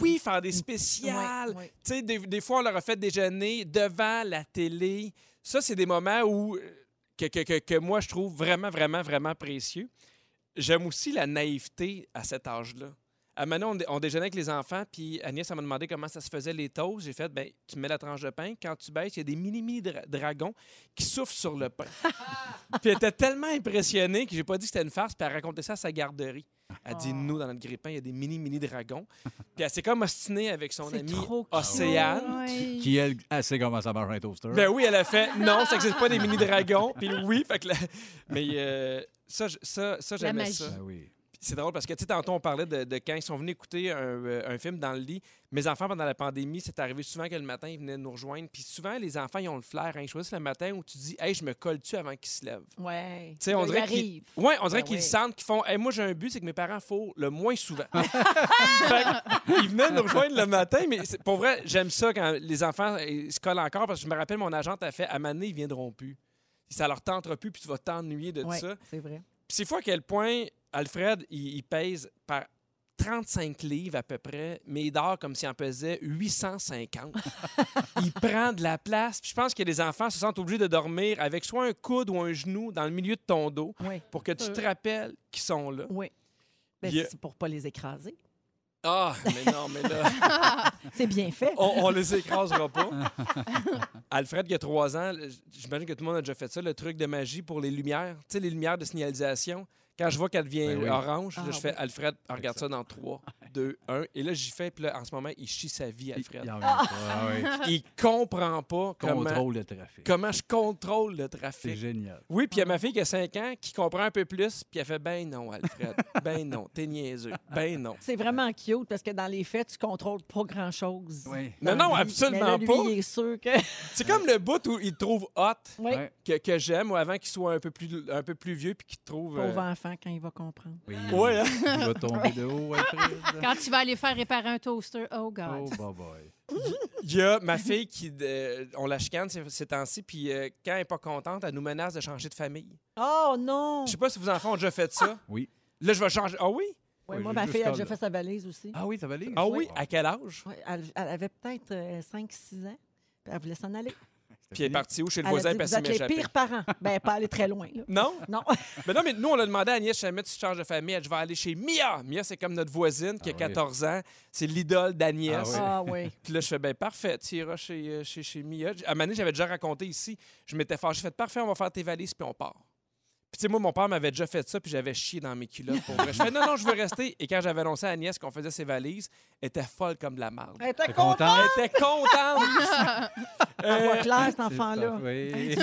Oui, faire des spéciales. Ouais, ouais. Tu sais, des, des fois, on leur a fait déjeuner devant la télé. Ça, c'est des moments où euh, que, moi, je trouve vraiment, vraiment, vraiment précieux. J'aime aussi la naïveté à cet âge-là. À Manon, on, dé- on déjeunait avec les enfants, puis Agnès elle m'a demandé comment ça se faisait les toasts. J'ai fait, ben, tu mets la tranche de pain, quand tu baisses, il y a des mini-mini dra- dragons qui soufflent sur le pain. puis elle était tellement impressionnée que j'ai pas dit que c'était une farce, puis elle racontait ça à sa garderie. Elle dit, nous, dans notre grille-pain, il y a des mini-mini dragons. Puis elle s'est comme ostinée avec son C'est ami trop cute. Océane. Ouais. Qui, elle, elle sait comment ça marche un toaster. Ben oui, elle a fait non, ça n'existe pas des mini dragons. Puis oui, fait que la- mais euh, ça, ça, ça La j'aimais magie. ça. Ben oui. C'est drôle parce que tu sais tantôt on parlait de, de quand ils sont venus écouter un, euh, un film dans le lit. Mes enfants pendant la pandémie, c'est arrivé souvent que le matin ils venaient nous rejoindre. Puis souvent les enfants ils ont le flair, hein, ils choisissent le matin où tu dis hey je me colle tu avant qu'ils se lèvent. Ouais. Tu sais, on dirait qu'ils. Ouais, on dirait Ben qu'ils sentent qu'ils font hey, moi j'ai un but c'est que mes parents font le moins souvent. Fait ils venaient nous rejoindre le matin mais pour vrai, j'aime ça quand les enfants ils se collent encore parce que je me rappelle mon agente a fait à Mané ils viendront plus. Ça leur tentera plus puis tu vas t'ennuyer de Ouais, ça. c'est vrai. Puis c'est fou à quel point Alfred, il, il pèse par 35 livres à peu près, mais il dort comme s'il en pesait 850. il prend de la place. Puis je pense que les enfants se sentent obligés de dormir avec soit un coude ou un genou dans le milieu de ton dos Oui, pour que tu Euh. te rappelles qu'ils sont là. oui. Ben, Il C'est pour pas les écraser. Ah, mais non, mais là, C'est bien fait. on, on les écrasera pas. Alfred, qui a trois ans, j'imagine que tout le monde a déjà fait ça, le truc de magie pour les lumières. Tu sais, les lumières de signalisation. Quand je vois qu'elle devient Ben oui. orange, là, Ah, je fais. Alfred, regarde ça dans 3, 2, 1. Et là, j'y fais, puis là, en ce moment, il chie sa vie, Alfred. il en vient pas. Ah. Il comprend pas comment, Contrôle le trafic. comment je contrôle le C'est trafic. génial. Oui, puis il y a ma fille qui a 5 ans qui comprend un peu plus, puis elle fait Ben non, Alfred. Ben non, t'es niaiseux. Ben non. C'est vraiment cute parce que dans les faits, tu contrôles pas grand-chose. Oui. Non, non, absolument Mais là, lui, pas. il est sûr que. C'est comme le bout où il te trouve hot, Oui. Que, que j'aime, ou avant qu'il soit un peu plus, un peu plus vieux, puis qu'il trouve. euh, Pauvre enfant quand il va comprendre. Oui. Ouais, hein? Il va tomber de haut, Alfred. Quand tu vas aller faire réparer un toaster, oh Oh, God. bye bye. Il y a ma fille qui. euh, on la chicane ces, ces temps-ci, puis euh, quand elle n'est pas contente, elle nous menace de changer de famille. Oh non! Je sais pas si vos enfants ont déjà fait ça. Oui. Là, je vais changer. Ah oui? Oui, moi, ma fille a déjà fait sa valise aussi. Ah oui, ça va aller? Ah oui? À quel âge? Ouais, elle, elle avait peut-être 5-6 ans. puis Elle voulait s'en aller. Puis elle est partie où? Chez le Elle a voisin, dit, puis vous elle êtes les pires parents. Ben, pas aller très loin. Là. Non? Non. Mais non, mais nous, on a demandé à Agnès, jamais tu changes de famille, elle dit, je vais aller chez Mia. Mia, c'est comme notre voisine qui a Ah oui. 14 ans. C'est l'idole d'Agnès. Ah oui. Ah oui. Puis là, je fais, ben parfait, tu iras chez, euh, chez, chez Mia. À un moment donné, j'avais déjà raconté ici, je m'étais fâché, j'ai fait, parfait, on va faire tes valises, puis on part. Puis tu sais, moi, mon père m'avait déjà fait ça, puis j'avais chié dans mes culottes. Pour vrai. Je fais, non, non, je veux rester. Et quand j'avais annoncé à Agnès qu'on faisait ses valises, elle était folle comme de la marde. Elle était contente? content? Elle était contente. Elle voit clair, cet enfant-là. Oui.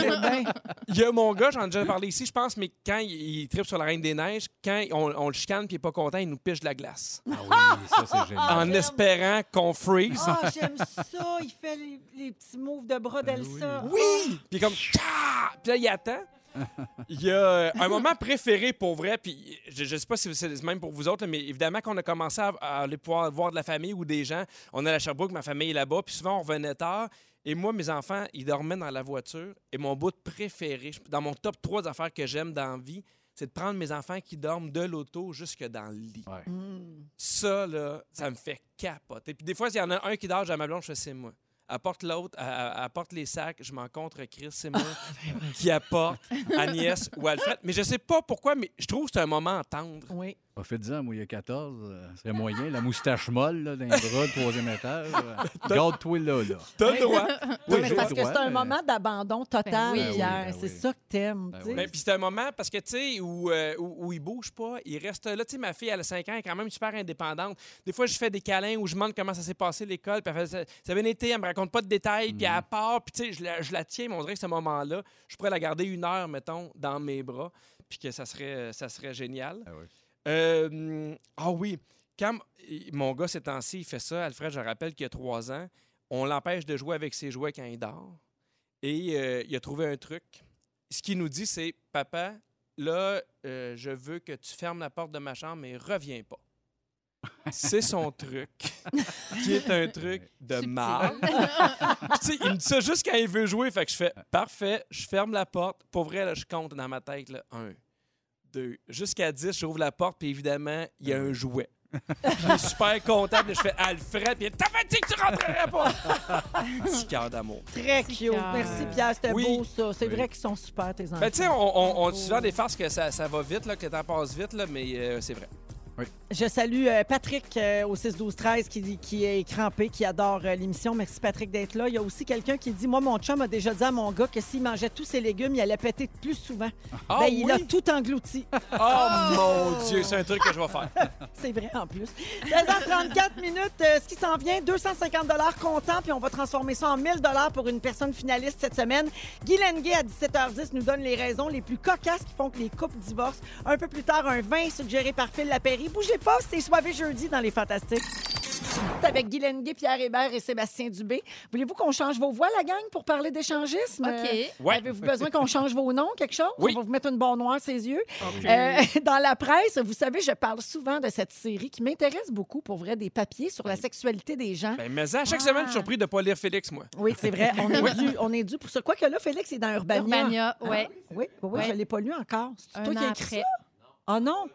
Il y a mon gars, j'en ai déjà parlé ici, je pense, mais quand il, il tripe sur la Reine des Neiges, quand on, on le chicane puis il n'est pas content, il nous piche de la glace. Ah oui, ça, c'est génial. en espérant qu'on freeze. Ah, j'aime ça. Il fait les, les petits moves de bras d'Elsa. Oui! Puis comme Tcha! Puis là, il attend. Il y a euh, un moment préféré pour vrai, puis je, je sais pas si c'est le même pour vous autres, là, mais évidemment qu'on a commencé à, à aller pouvoir voir de la famille ou des gens. On est à la Sherbrooke, ma famille est là-bas, puis souvent on revenait tard. Et moi, mes enfants, ils dormaient dans la voiture. Et mon bout préféré, dans mon top 3 des affaires que j'aime dans la vie, c'est de prendre mes enfants qui dorment de l'auto jusque dans le lit. Ouais. Mm. Ça, là, ça me fait capoter. Puis des fois, s'il y en a un qui dort, j'ai à ma blonde, je fais c'est moi. Apporte l'autre, apporte les sacs, je m'en contre Chris, c'est moi qui apporte Agnès ou Alfred. Mais je sais pas pourquoi, mais je trouve que c'est un moment tendre. Oui. Pas fait 10 ans, moi, il y a 14. euh, Ce serait moyen. La moustache molle, là, dans les bras, le troisième étage. euh, Garde-toi là, là. T'as le droit. Non, mais parce que c'est un mais- moment d'abandon total, Ben oui. Ben oui, Pierre. ben c'est oui. ça que t'aimes. Ben tu sais. oui. Ben, puis c'est un moment parce que, tu sais, où, euh, où, où il bouge pas, il reste là. Tu sais, ma fille, elle a 5 ans, elle est quand même super indépendante. Des fois, je fais des câlins où je demande comment ça s'est passé l'école, puis elle fait, ça, ça a bien été, elle me raconte pas de détails, puis elle part, puis tu sais, je la, je la tiens, mais on dirait que ce moment-là, je pourrais la garder une heure, mettons, dans mes bras, puis que ça serait, ça serait génial. Ah oui. Euh, ah oui, quand mon gars, ces temps-ci, il fait ça, Alfred, je rappelle qu'il a trois ans, on l'empêche de jouer avec ses jouets quand il dort. Et euh, il a trouvé un truc. Ce qu'il nous dit, c'est Papa, là, euh, je veux que tu fermes la porte de ma chambre, mais reviens pas. C'est son truc, qui est un truc de sais, il me dit ça juste quand il veut jouer. Fait que je fais parfait, je ferme la porte. Pour vrai, là, je compte dans ma tête là, un, deux, jusqu'à 10, j'ouvre la porte, puis évidemment, il y a un jouet. il est super content, puis je fais Alfred, puis T'as fait dit que tu rentrerais pas! Petit cœur d'amour. Très cute. Merci, Pierre. C'était Oui. beau, ça. C'est Oui. vrai qu'ils sont super, tes enfants. Ben, tu sais, on, on, on dit souvent des farces que ça, ça va vite, là, que le temps passe vite, là, mais euh, c'est vrai. Je salue euh, Patrick euh, au 6-12-13 qui, qui est crampé, qui adore euh, l'émission. Merci Patrick d'être là. Il y a aussi quelqu'un qui dit Moi, mon chum a déjà dit à mon gars que s'il mangeait tous ses légumes, il allait péter plus souvent. Ah Ben, Il a tout englouti. Oh mon Dieu, c'est un truc que je vais faire. C'est vrai en plus. 16h34 minutes, ce qui s'en vient, 250 comptant, puis on va transformer ça en 1000 pour une personne finaliste cette semaine. Guy Lenguet, à 17h10, nous donne les raisons les plus cocasses qui font que les couples divorcent. Un peu plus tard, un vin suggéré par Phil Lapéry. Bougez pas, c'est soivé jeudi dans Les Fantastiques. C'est Avec Guy Lenguet, Pierre Hébert et Sébastien Dubé. Voulez-vous qu'on change vos voix, la gang, pour parler d'échangisme? OK. Euh, Ouais. Avez-vous besoin qu'on change vos noms, quelque chose? Oui. On va vous mettre une barre noire ses yeux. Euh, dans la presse, vous savez, je parle souvent de cette série qui m'intéresse beaucoup, pour vrai, des papiers sur la sexualité des gens. Ben, mais à chaque Ah. semaine, je suis surpris de ne pas lire Félix, moi. Oui, c'est vrai. On est, dû, on est dû pour ça. Quoique là, Félix est dans Urbania. Urbania, ouais. Oui, oui, oui, Ouais. je ne l'ai pas lu encore. C'est Un toi qui an as écrit après. ça? Oh non!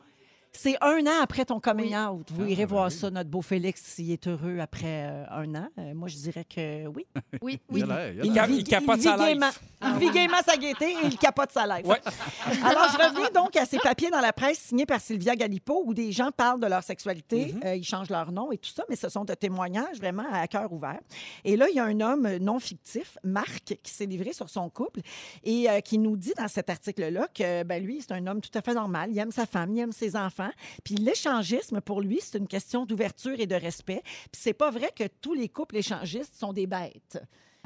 C'est un an après ton coming Oui. out. Vous irez voir ça, notre beau Félix, s'il est heureux après euh, un an. Euh, moi, je dirais que oui. Oui, Il oui. il Il, vit, il capote vit sa life. gaiement. Il vit gaiement sa gaieté et il capote sa life. Ouais. Alors, je reviens donc à ces papiers dans la presse signés par Sylvia Galipo où des gens parlent de leur sexualité, Mm-hmm. euh, ils changent leur nom et tout ça, mais ce sont de témoignages vraiment à cœur ouvert. Et là, il y a un homme non fictif, Marc, qui s'est livré sur son couple et euh, qui nous dit dans cet article-là que ben, lui, c'est un homme tout à fait normal. Il aime sa femme, il aime ses enfants. Puis l'échangisme, pour lui, c'est une question d'ouverture et de respect. Puis c'est pas vrai que tous les couples échangistes sont des bêtes.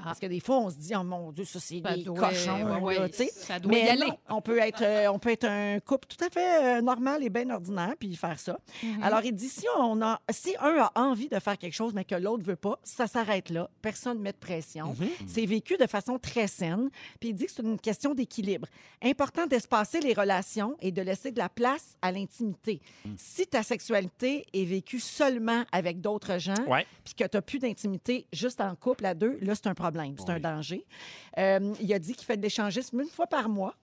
Parce que des fois, on se dit, oh mon Dieu, ça, c'est des doit- cochons. ouais, là, ouais, ça doit Mais y aller. non, on peut être, euh, on peut être un couple tout à fait euh, normal et bien ordinaire puis faire ça. Mhm. Alors, il dit si on a, si un a envie de faire quelque chose mais que l'autre veut pas, ça s'arrête là. Personne ne met de pression. C'est vécu de façon très saine. Puis il dit que c'est une question d'équilibre. Important d'espacer les relations et de laisser de la place à l'intimité. Si ta sexualité est vécue seulement avec d'autres gens, puis que tu n'as plus d'intimité juste en couple à deux, là, c'est un problème, c'est un danger. Euh, il a dit qu'il fait de l'échangisme une fois par mois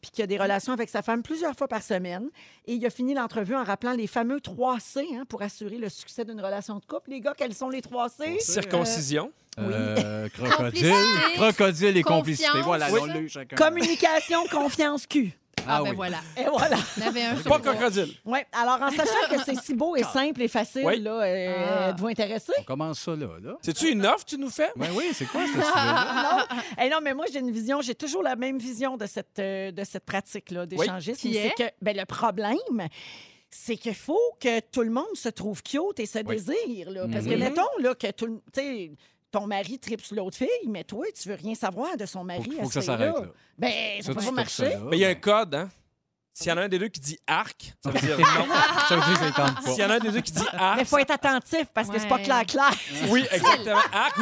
puis qu'il a des relations avec sa femme plusieurs fois par semaine. Et il a fini l'entrevue en rappelant les fameux 3 C hein, pour assurer le succès d'une relation de couple. Les gars, quels sont les 3 C? Circoncision. Euh, crocodile, Complicité. crocodile et complicité. Voilà, Oui. on l'a eu chacun. Communication, confiance, cul. Ah, Ah ben oui. voilà. Et voilà. On avait un sur Pas trois. crocodile. Oui, alors en sachant que c'est si beau et simple et facile, Oui. là, euh, Ah. êtes-vous intéressé? On commence ça là. là. C'est-tu une offre que tu nous fais? Ben oui, c'est quoi ce sujet-là? non. Eh non, mais moi, j'ai une vision, j'ai toujours la même vision de cette, euh, de cette pratique-là d'échangisme. Qui C'est est? que ben, le problème, c'est qu'il faut que tout le monde se trouve cute et se Oui. désire. Là. Parce que, Mhm. mettons, là, que tout le- tu sais, ton mari tripe sur l'autre fille, mais toi, tu veux rien savoir de son mari. Faut, à faut que ça s'arrête là. Ben, ça Ça, peut pas marcher. Mais il y a un code, hein? S'il y en a un des deux qui dit arc, ça veut dire non. Ça veut dire que ça tente S'il y en a un des deux qui dit arc, Mais il faut être attentif parce que c'est pas Ouais. clair-clair. oui, exactement. Arc,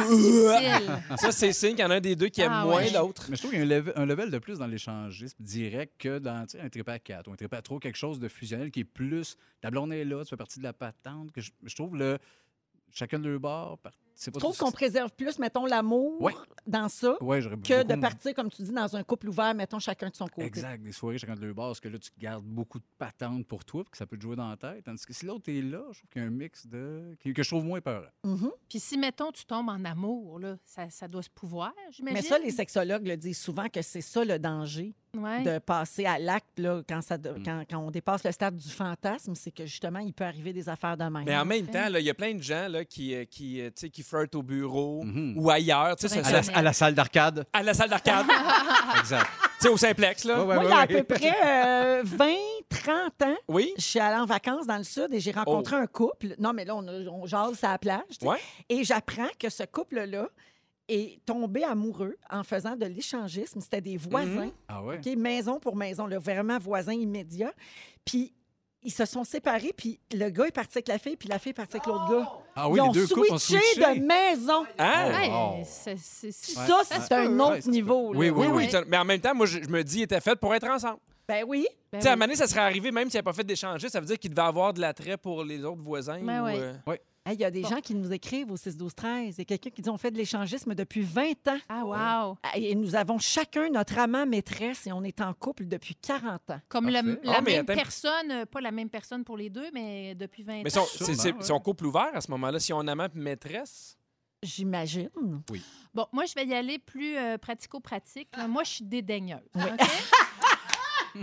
ça, c'est signe qu'il y en a un des deux qui aime Ah, moins ouais. l'autre. Mais je trouve qu'il y a un level, un level de plus dans l'échangisme direct que dans un trip à 4 ou un trip à 3, quelque chose de fusionnel qui est plus. Ta blonde est là, tu fais partie de la patente. Que je, je trouve le. Chacun de leur bord. Je trouve qu'on préserve plus, mettons, l'amour Ouais. dans ça Ouais, que de partir, comme tu dis, dans un couple ouvert, mettons, chacun de son côté? Exact, des soirées chacun de leur bord, parce que là, tu gardes beaucoup de patentes pour toi, puis que ça peut te jouer dans la tête. Tandis que si l'autre est là, je trouve qu'il y a un mix de. que que je trouve moins peur. Mhm. Puis si, mettons, tu tombes en amour, là, ça, ça doit se pouvoir, j'imagine. Mais ça, les sexologues le disent souvent que c'est ça le danger Ouais. de passer à l'acte là, quand, ça, de- Mm. quand, quand on dépasse le stade du fantasme, c'est que justement, il peut arriver des affaires de même. Mais en même temps, là, il y a plein de gens là, qui, euh, qui, euh, tu sais, qui flirtent au bureau Mhm. ou ailleurs. ça- À la, ça- à la salle d'arcade. à la salle d'arcade, exact. tu sais, au simplex. Là. Ouais, ouais, Moi, il y ouais, a à ouais. peu près euh, 20, 30 ans, Oui? je suis allée en vacances dans le sud et j'ai rencontré un couple. Non, mais là, on, a- on jase à la plage. Et j'apprends que ce couple-là est tombé amoureux en faisant de l'échangisme. C'était des voisins. Ah ouais? OK, maison pour maison, là, vraiment voisins immédiats. Puis ils se sont séparés, puis le gars est parti avec la fille, puis la fille est partie avec l'autre gars. Ah oui, Ils les ont deux ont switché de maison. Hein? Ça, c'est un peut. autre Ouais, niveau. Oui, oui, Oui, oui. oui. Mais en même temps, moi, je, je me dis, ils étaient faits pour être ensemble. Ben oui. Ben Tu sais, à oui. donné, ça serait arrivé, même s'il n'y avait pas fait d'échanger, ça veut dire qu'il devait avoir de l'attrait pour les autres voisins. Ben ou, ouais. euh, Il y a des Bon. gens qui nous écrivent au 6 12 13 Il y a quelqu'un qui dit on fait de l'échangisme depuis 20 ans. Ah, wow. Et nous avons chacun notre amant maîtresse et on est en couple depuis 40 ans. Comme la, Ah, mais même attends. personne, euh, pas la même personne pour les deux, mais depuis 20 Mais ans. son, c'est, c'est- Sûrement, ouais. son couple ouvert à ce moment-là, si on a amant et maîtresse? J'imagine. Bon, moi, je vais y aller plus euh, pratico-pratique. Moi, je suis dédaigneuse. Oui. OK?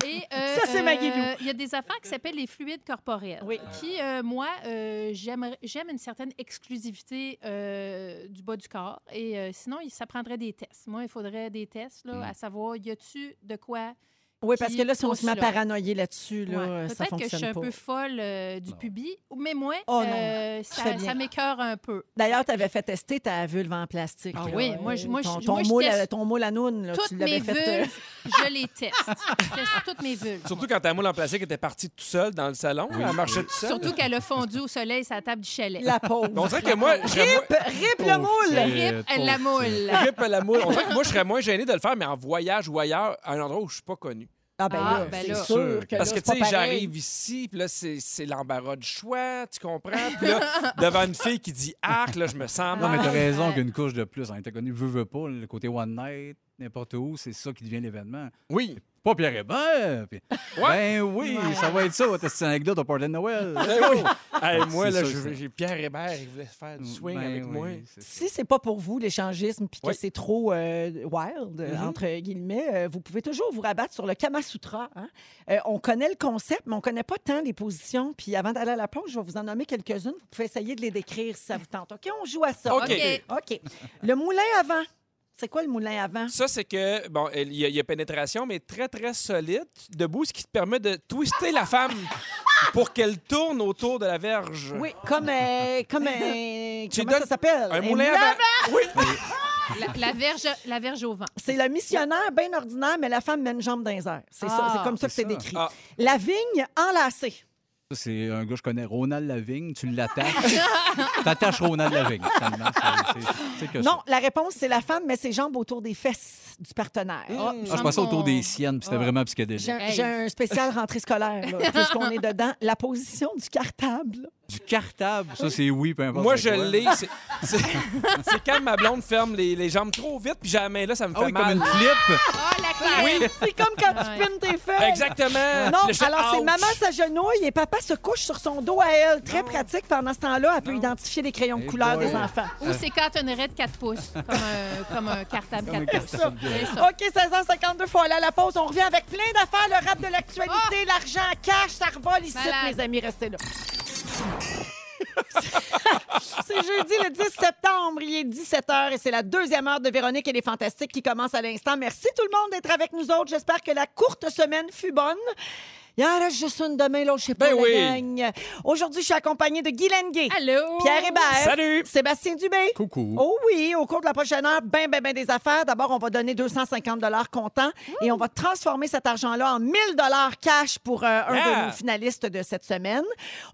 Et, euh, Ça, c'est Maggie Lou. euh, Il y a des affaires qui s'appellent les fluides corporels. Oui. Qui, euh, moi, euh, j'aime une certaine exclusivité euh, du bas du corps. Et euh, sinon, ça prendrait des tests. Moi, il faudrait des tests, là, Mm. à savoir, y a-tu de quoi. Oui, parce que là, si on se met à paranoïer là-dessus, là, Ouais. ça Peut-être que je suis un pas. peu folle euh, du pubis, mais moi, Oh non, euh, ça, ça m'écœure un peu. D'ailleurs, tu avais fait tester ta vulve en plastique. Ah là. oui, moi, je- moi, ton, je- ton moi, je moule, teste ton moule à noun, là, Toutes tu mes l'avais fait. euh, vulves, je les teste. Je teste toutes mes vulves. Surtout quand ta moule en plastique était partie tout seul dans le salon. Elle marchait tout seul. Surtout qu'elle a fondu au soleil sur la table du chalet. La pauvre. On dirait que moi, je serais moins- Rip, rip le moule! Rip, elle la moule. Rip la moule. On dirait que moi, je serais moins gêné de le faire, mais en voyage ou ailleurs, à un endroit où je suis pas connu. Ah ben Ah, là, ben c'est là. sûr que Parce là, que, tu sais, j'arrive ici, puis là, c'est c'est l'embarras du choix, tu comprends? Puis là, devant une fille qui dit arc, là, je me sens Non, mais mal. t'as raison Ouais. qu'une couche de plus, on était connu, veut, veut pas, le côté one night, n'importe où, c'est ça qui devient l'événement. Oui. Pas Pierre Hébert. puis- Ben oui, ça va être ça, petite anecdote au party de Noël. Ben oui. Hey, moi, là, j'ai Pierre Hébert, il voulait faire du swing Ben avec oui, moi. Si c'est pas pour vous, l'échangisme, puis que c'est trop euh, wild, Mhm. entre guillemets, euh, vous pouvez toujours vous rabattre sur le Kama Sutra. hein. Euh, on connaît le concept, mais on connaît pas tant les positions. Puis avant d'aller à la pause, je vais vous en nommer quelques-unes. Vous pouvez essayer de les décrire si ça vous tente. OK, on joue à ça. OK. OK. OK. Le moulin avant. C'est quoi le moulin avant? Ça, c'est que, bon, il y, a- il y a pénétration, mais très, très solide, debout, ce qui te permet de twister la femme pour qu'elle tourne autour de la verge. Oui, comme, euh, comme un. Tu comment ça donnes s'appelle? Un moulin à vent. Oui. La, la verge, la verge au vent. C'est le missionnaire bien ordinaire, mais la femme met une jambe dans les airs. C'est ça, Ah, c'est comme ça que c'est c'est ça. décrit. Ah. La vigne enlacée. C'est un gars que je connais, Ronald Lavigne. Tu l'attaches. T'attaches Ronald Lavigne. finalement. C'est- c'est- C'est que Non, ça. la réponse, c'est la femme met ses jambes autour des fesses du partenaire. Ah, Ah, je passais autour des siennes, puis c'était Ah. vraiment psychédélique. J'ai un- Hey. j'ai un spécial rentrée scolaire, là, puisqu'on est dedans. La position du cartable. Du cartable, ça, c'est oui, peu importe. Moi, c'est je quoi. l'ai. C'est c'est- c'est quand ma blonde ferme les, les jambes trop vite, puis j'ai la main là, ça me Ah fait oui, comme mal. une flip. Ah, la clé! Oui, C'est comme quand tu Ouais. pines tes feuilles. exactement. Non, Puis là, je- alors c'est Ouch. maman s'agenouille et papa se couche sur son dos à elle. Très pratique. Pendant ce temps-là, elle peut identifier les crayons de Eh couleur boy. des enfants. Ou c'est quand on aurait de 4 pouces, comme un, comme un cartable Comme un 4 pouces. OK, 16h52, faut aller à la pause. On revient avec plein d'affaires. Le rap de l'actualité, l'argent, cash, ça revole ici, Malade. mes amis. Restez là. c'est jeudi le 10 septembre, il est 17h et c'est la deuxième heure de Véronique et les Fantastiques qui commence à l'instant. Merci tout le monde d'être avec nous autres. J'espère que la courte semaine fut bonne. Il en reste juste une demain, là, je sais pas, Ben la oui. gang. Aujourd'hui, je suis accompagnée de Guy Lenguet, Allô? Pierre Hébert, Salut. Sébastien Dubé. Coucou. Oh oui, au cours de la prochaine heure, ben, ben, ben des affaires. D'abord, on va donner 250 comptant et on va transformer cet argent-là en 1000 cash pour euh, un de Yeah! nos finalistes de cette semaine.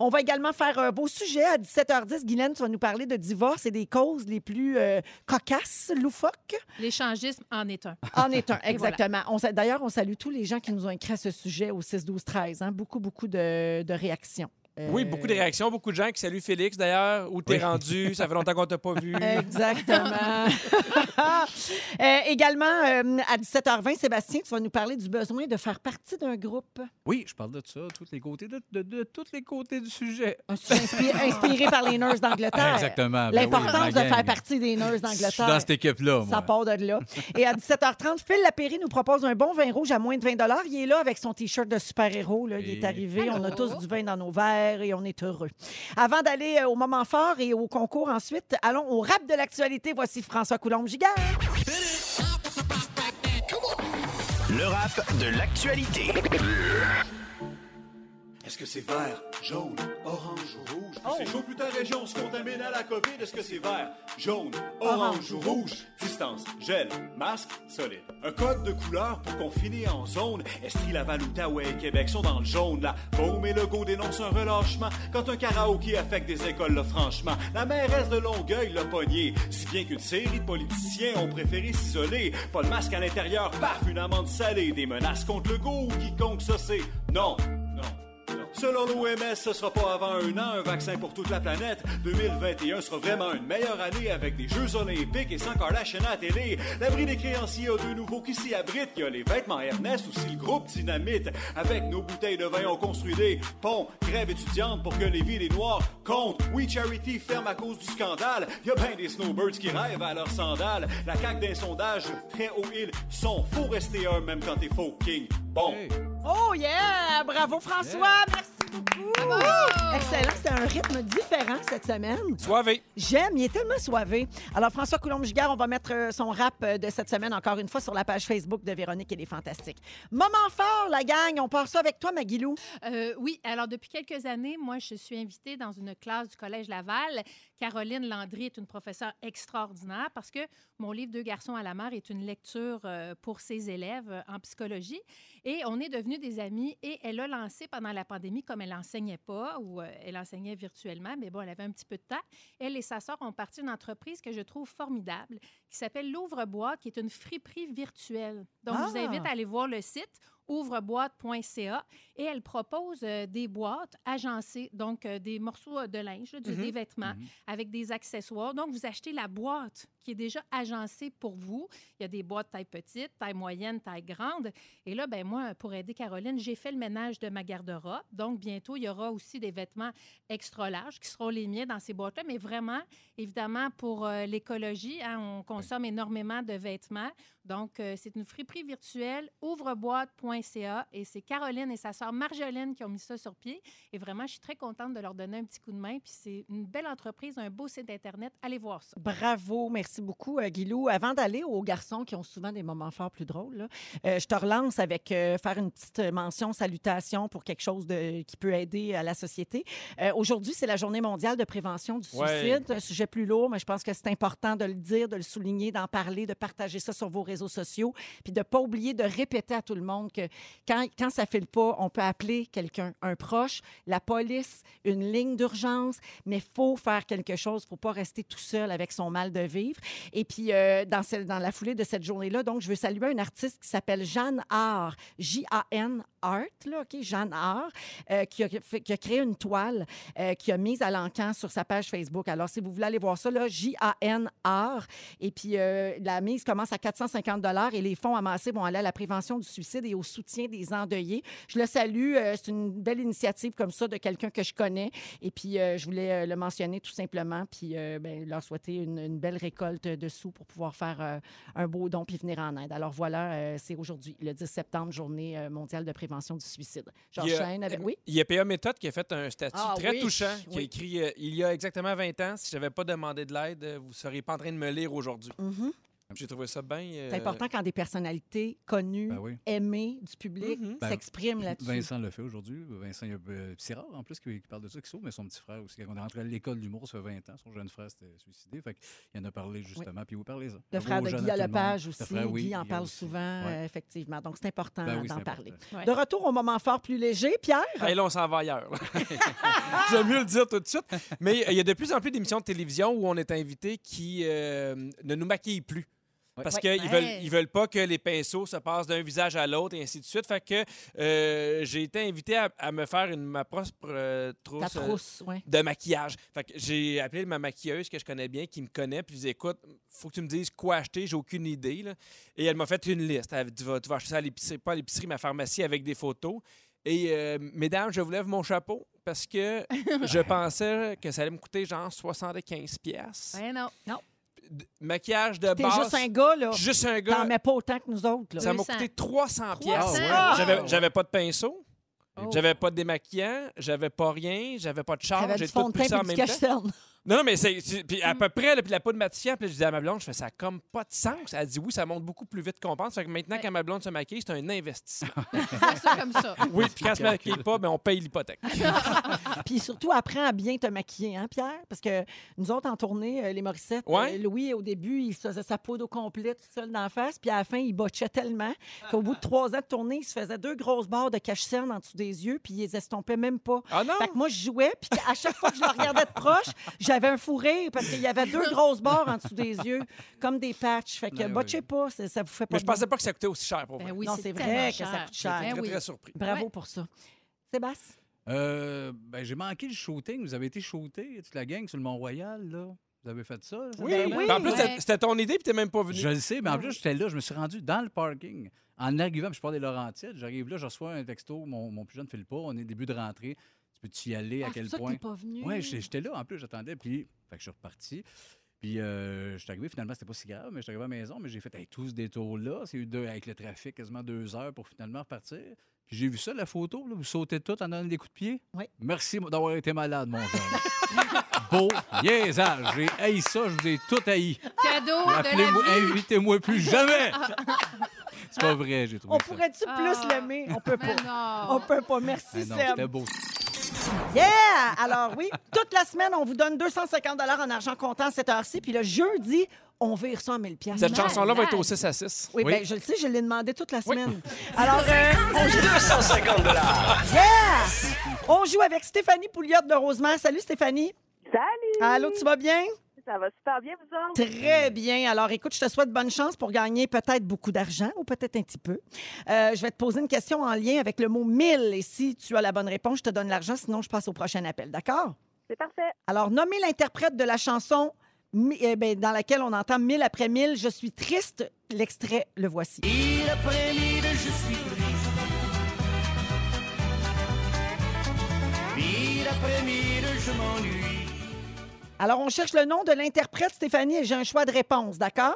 On va également faire un beau sujet à 17h10. Guylaine, tu vas nous parler de divorce et des causes les plus euh, cocasses, loufoques. L'échangisme en est un. En est un, voilà. exactement. D'ailleurs, on salue tous les gens qui nous ont écrit à ce sujet au 6-12-13. Hein? Beaucoup, beaucoup de, de réactions. Euh, Oui, beaucoup de réactions, beaucoup de gens qui saluent Félix d'ailleurs. Où t'es Oui. rendu? Ça fait longtemps qu'on t'a pas vu. Exactement. Euh, également, euh, à 17h20, Sébastien, tu vas nous parler du besoin de faire partie d'un groupe. Oui, je parle de ça, tous les côtés, de, de, de tous les côtés du sujet. Un sujet inspiré, inspiré par les nurses d'Angleterre. Exactement. ben oui, L'importance de faire partie des nurses Je suis d'Angleterre. dans cette équipe-là, Ça part de là. Et à 17h30, Phil Lapéry nous propose un bon vin rouge à moins de 20 Il est là avec son T-shirt de super-héros. Il est arrivé. On a tous du vin dans nos verres et on est heureux. Avant d'aller euh, au moment fort et au concours ensuite, allons au rap de l'actualité. Voici François Coulombe-Gigard. Le rap de l'actualité. Est-ce que c'est vert, jaune, orange ou rouge? Oh. C'est chaud, plus ta région se contamine à la COVID. Est-ce que c'est vert, jaune, orange ou rouge? Distance, gel, masque, solide. Un code de couleur pour finisse en zone. Estrie, Laval, Outaouais et Québec sont dans le jaune? La Baume et Legault dénoncent un relâchement. Quand un karaoké affecte des écoles, là, franchement. La mairesse de Longueuil l'a pogné. Si bien qu'une série de politiciens ont préféré s'isoler. Pas de masque à l'intérieur, paf, une amende salée. Des menaces contre Legault ou quiconque ça c'est. Non. Selon l'OMS, ce sera pas avant un an un vaccin pour toute la planète. 2021 sera vraiment une meilleure année avec des Jeux olympiques et sans Kardashian à la télé. L'abri des créanciers a deux nouveaux qui s'y abritent. Il y a les vêtements Ernest, aussi le groupe Dynamite. Avec nos bouteilles de vin, on construit des ponts. Grève étudiante pour que les villes et noirs comptent. Oui, Charity ferme à cause du scandale. Il y a bien des snowbirds qui rêvent à leurs sandales. La CAQ d'un sondage, très haut ils sont. Faut rester un même quand t'es faux king. Bon. Oh yeah! Bravo François! Merci beaucoup! Excellent, c'était un rythme différent cette semaine. Soivé. J'aime, il est tellement soivé. Alors, François Coulombe-Giguère, on va mettre euh, son rap euh, de cette semaine encore une fois sur la page Facebook de Véronique et les Fantastiques. Moment fort, la gang, on part ça avec toi, Maguilou. Euh, oui, alors depuis quelques années, moi, je suis invitée dans une classe du Collège Laval. Caroline Landry est une professeure extraordinaire parce que mon livre Deux garçons à la mer est une lecture euh, pour ses élèves euh, en psychologie. Et on est devenus des amis et elle a lancé pendant la pandémie, comme elle n'enseignait pas ou euh, elle enseignait virtuellement, mais bon, elle avait un petit peu de temps. Elle et sa sœur ont parti une entreprise que je trouve formidable qui s'appelle L'Ouvre-Boîte, qui est une friperie virtuelle. Donc, je vous Ah! invite à aller voir le site ouvreboîte.ca et elle propose euh, des boîtes agencées, donc euh, des morceaux euh, de linge, Mhm. des vêtements avec des accessoires. Donc, vous achetez la boîte qui est déjà agencée pour vous. Il y a des boîtes taille petite, taille moyenne, taille grande. Et là, ben moi, pour aider Caroline, j'ai fait le ménage de ma garde-robe. Donc, bientôt, il y aura aussi des vêtements extra larges qui seront les miens dans ces boîtes-là. Mais vraiment, évidemment, pour euh, l'écologie, hein, on consomme énormément de vêtements. Donc, euh, c'est une friperie virtuelle, ouvre-boîte.ca. Et c'est Caroline et sa sœur Marjolaine qui ont mis ça sur pied. Et vraiment, je suis très contente de leur donner un petit coup de main. Puis c'est une belle entreprise, un beau site Internet. Allez voir ça. Bravo, merci beaucoup, euh, Guilou. Avant d'aller aux garçons qui ont souvent des moments forts plus drôles, là, euh, je te relance avec euh, faire une petite mention, salutation pour quelque chose de, qui peut aider à la société. Euh, Aujourd'hui, c'est la journée mondiale de prévention du Ouais. suicide. Un sujet plus lourd, mais je pense que c'est important de le dire, de le souligner, d'en parler, de partager ça sur vos réseaux sociaux, puis de ne pas oublier de répéter à tout le monde que quand, quand ça ne file pas, on peut appeler quelqu'un, un proche, la police, une ligne d'urgence, mais il faut faire quelque chose. Il ne faut pas rester tout seul avec son mal de vivre. Et puis, euh, dans, la foulée de cette journée-là, donc, je veux saluer un artiste qui s'appelle Jeanne Art, J-A-N Art, OK, Jeanne Art, euh, qui, a, créé une toile euh, qui a mise à l'encan sur sa page Facebook. Alors, si vous voulez aller voir ça, là, J-A-N Art. Et puis, la mise commence à 450 et les fonds amassés vont aller à la prévention du suicide et au soutien des endeuillés. Je le salue. c'est une belle initiative comme ça de quelqu'un que je connais. Et puis, je voulais le mentionner tout simplement, puis ben, leur souhaiter une belle récolte de sous pour pouvoir faire euh, un beau don puis venir en aide. Alors voilà, euh, c'est aujourd'hui, le 10 septembre, journée euh, mondiale de prévention du suicide. J'enchaîne avec... Oui? Il y a PA Méthode qui a fait un statut Ah très oui, touchant, qui a écrit Il y a exactement 20 ans, si je n'avais pas demandé de l'aide, vous ne seriez pas en train de me lire aujourd'hui. Mhm. J'ai trouvé ça bien. euh, C'est important quand des personnalités connues, Ben oui. aimées du public Mhm. Ben, s'expriment là-dessus. Vincent le fait aujourd'hui. Vincent, il y a euh, petit rare en plus qui, qui parle de ça, qui sauve, mais son petit frère aussi. Quand on est rentré à l'école d'humour, ça fait 20 ans, son jeune frère s'était suicidé. Fait il en a parlé justement, puis vous parlez ça. Le frère de Guy à. Lepage Le aussi. frère, oui, Guy en parle aussi. souvent, Ouais. euh, effectivement. Donc, c'est important Ben oui, d'en c'est parler. Ouais. De retour au moment fort plus léger, Pierre? Hey, là, on s'en va ailleurs. J'aime mieux le dire tout de suite. Mais euh, il y a de plus en plus d'émissions de télévision où on est invité qui euh, ne nous maquillent plus. Parce Ouais. qu'ils Ouais. veulent, ils veulent pas que les pinceaux se passent d'un visage à l'autre et ainsi de suite. Fait que euh, j'ai été invité à, à me faire une, ma propre euh, trousse, euh, de maquillage. Fait que j'ai appelé ma maquilleuse que je connais bien, qui me connaît, puis je dis écoute, faut que tu me dises quoi acheter, j'ai aucune idée. là. Et elle m'a fait une liste. Elle a dit, tu vas, tu vas acheter ça à l'épicerie, pas à l'épicerie, mais à la pharmacie avec des photos. Et euh, mesdames, je vous lève mon chapeau parce que je pensais que ça allait me coûter genre 75 pièces. Ouais, non. Maquillage de T'es base. juste un gars, là. Je suis juste un T'en gars. mets pas autant que nous autres, là. Ça m'a 200. coûté 300 pièces. 300. Ah ouais. J'avais, j'avais pas de pinceau. Oh. J'avais pas de démaquillant, j'avais pas rien, j'avais pas de charge, T'avais j'ai du fond tout de pris teint ça en et du même temps. cache-cerne. Non, non, mais c'est. Puis à peu près, là, puis la poudre matifiante, puis je disais à ma blonde, je fais ça a comme pas de sens. Elle dit oui, ça monte beaucoup plus vite qu'on pense. Fait que maintenant, Ouais. quand ma blonde se maquille, c'est un investissement. Fais ça comme ça. oui, puis quand elle se maquille pas, ben, on paye l'hypothèque. Puis surtout, apprends à bien te maquiller, hein, Pierre? Parce que nous autres, en tournée, euh, les Morissettes, Ouais. euh, Louis, au début, il se faisait sa poudre au complet tout seul dans la face. Puis à la fin, il botchait tellement qu'au bout de trois ans de tournée, il se faisait deux grosses barres de cache-cerne en dessous des yeux, puis il les estompait même pas. Ah non? Fait que moi, je jouais, puis à chaque fois que je le regardais de proche, j'avais un fou rire parce qu'il y avait deux grosses barres en dessous des yeux, comme des patchs. Fait que Ben oui. botchez pas, ça, ça vous fait pas Mais je pensais pas que ça coûtait aussi cher pour Ben oui, Non, c'est vrai que ça coûte cher. Ben très, oui. très surpris. Bravo Ouais. pour ça. Sébastien? Euh, ben, j'ai manqué le shooting. Vous avez été shooté, toute la gang, sur le Mont-Royal, là. Vous avez fait ça? Oui, Ben oui. Puis en plus, Ouais. c'était- ton idée, puis t'es même pas venu. Je le sais, mais en plus, j'étais là, je me suis rendu dans le parking. En arrivant, puis je pars des Laurentides, j'arrive là, je reçois un texto, mon, mon plus jeune ne le pas, on est début de rentrée. Tu peux-tu y aller, à Ah, quel c'est ça que point? pas venu. Oui, j'étais là en plus, j'attendais, puis fait que je suis reparti. Puis euh, je suis arrivé, finalement, c'était pas si grave, mais je suis arrivé à la maison, mais j'ai fait hey, tout ce détour-là. C'est eu deux, avec le trafic, quasiment deux heures pour finalement repartir. Puis j'ai vu ça, la photo, là, vous sautez tout en donnant des coups de pied? Oui. Merci d'avoir été malade, mon jeune. Beau niaisage. J'ai haï ça, je vous ai tout haï. Cadeau de Appelez-moi, la vie. invitez-moi plus jamais. C'est pas vrai, j'ai trouvé On ça. pourrait-tu Ah. plus l'aimer? On peut pas. On peut pas. Merci, Ah non, Seb. c'était beau. Yeah! Alors oui, toute la semaine, on vous donne 250 en argent comptant à cette heure-ci. Puis le jeudi, on vire ça en 1000 pièces. Cette chanson-là va être au Malade. 6 à 6. Oui, Oui. ben je le sais, je l'ai demandé toute la semaine. Alors, euh, on joue... 250 Yeah! On joue avec Stéphanie Pouliot de Rosemère. Salut Stéphanie. Salut! Allô, tu vas bien? Ça va super bien, vous autres? Très bien. Alors, écoute, je te souhaite bonne chance pour gagner peut-être beaucoup d'argent ou peut-être un petit peu. Euh, je vais te poser une question en lien avec le mot 1000. Et si tu as la bonne réponse, je te donne l'argent. Sinon, je passe au prochain appel. D'accord? C'est parfait. Alors, nommez l'interprète de la chanson eh ben, dans laquelle on entend mille après mille. Je suis triste. L'extrait, le voici. Alors, on cherche le nom de l'interprète, Stéphanie, et j'ai un choix de réponse, d'accord?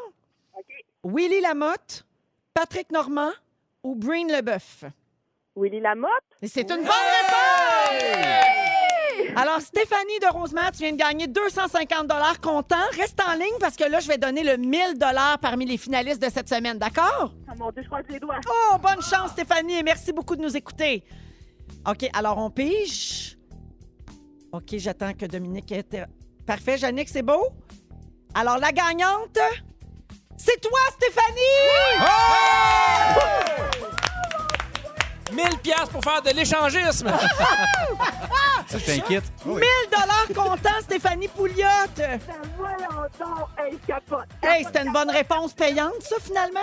OK. Willy Lamotte, Patrick Normand ou Breen Leboeuf? Willy Lamotte? Et c'est une bonne réponse! Alors, Stéphanie de Rosemère, tu viens de gagner 250 comptant. Reste en ligne parce que là, je vais donner le 1000 parmi les finalistes de cette semaine, d'accord? Oh mon Dieu, je croise les doigts. Oh, bonne chance, Stéphanie, et merci beaucoup de nous écouter. OK, alors on pige. OK, j'attends que Dominique ait... Parfait, Jannick, c'est beau? Alors, la gagnante, c'est toi, Stéphanie! 1000 pièces pour faire de l'échangisme. Ça t'inquiète? 1000 comptant, Stéphanie Pouliot. Donc, hey, je capote. Hey, c'était une bonne réponse payante, ça, finalement?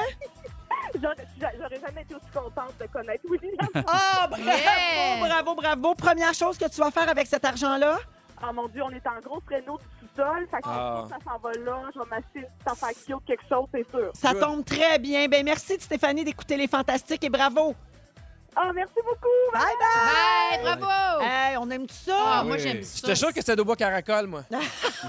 J'aurais jamais été aussi contente de connaître Willy Lamotte. Ah, bravo, Yeah! bravo, bravo. Première chose que tu vas faire avec cet argent-là? Oh mon Dieu, on est en gros créneau du sous-sol. Fait que Ah. ça s'en va là. Je vais m'acheter une affaire quelque chose, c'est sûr. Ça tombe très bien. Ben merci de Stéphanie d'écouter les fantastiques et bravo. Ah, merci beaucoup. Bye bye. Bye, bravo! Hey, on aime ça. Ah, oui. moi, j'aime ça. J'étais sûr que c'était Dubois Caracol, moi.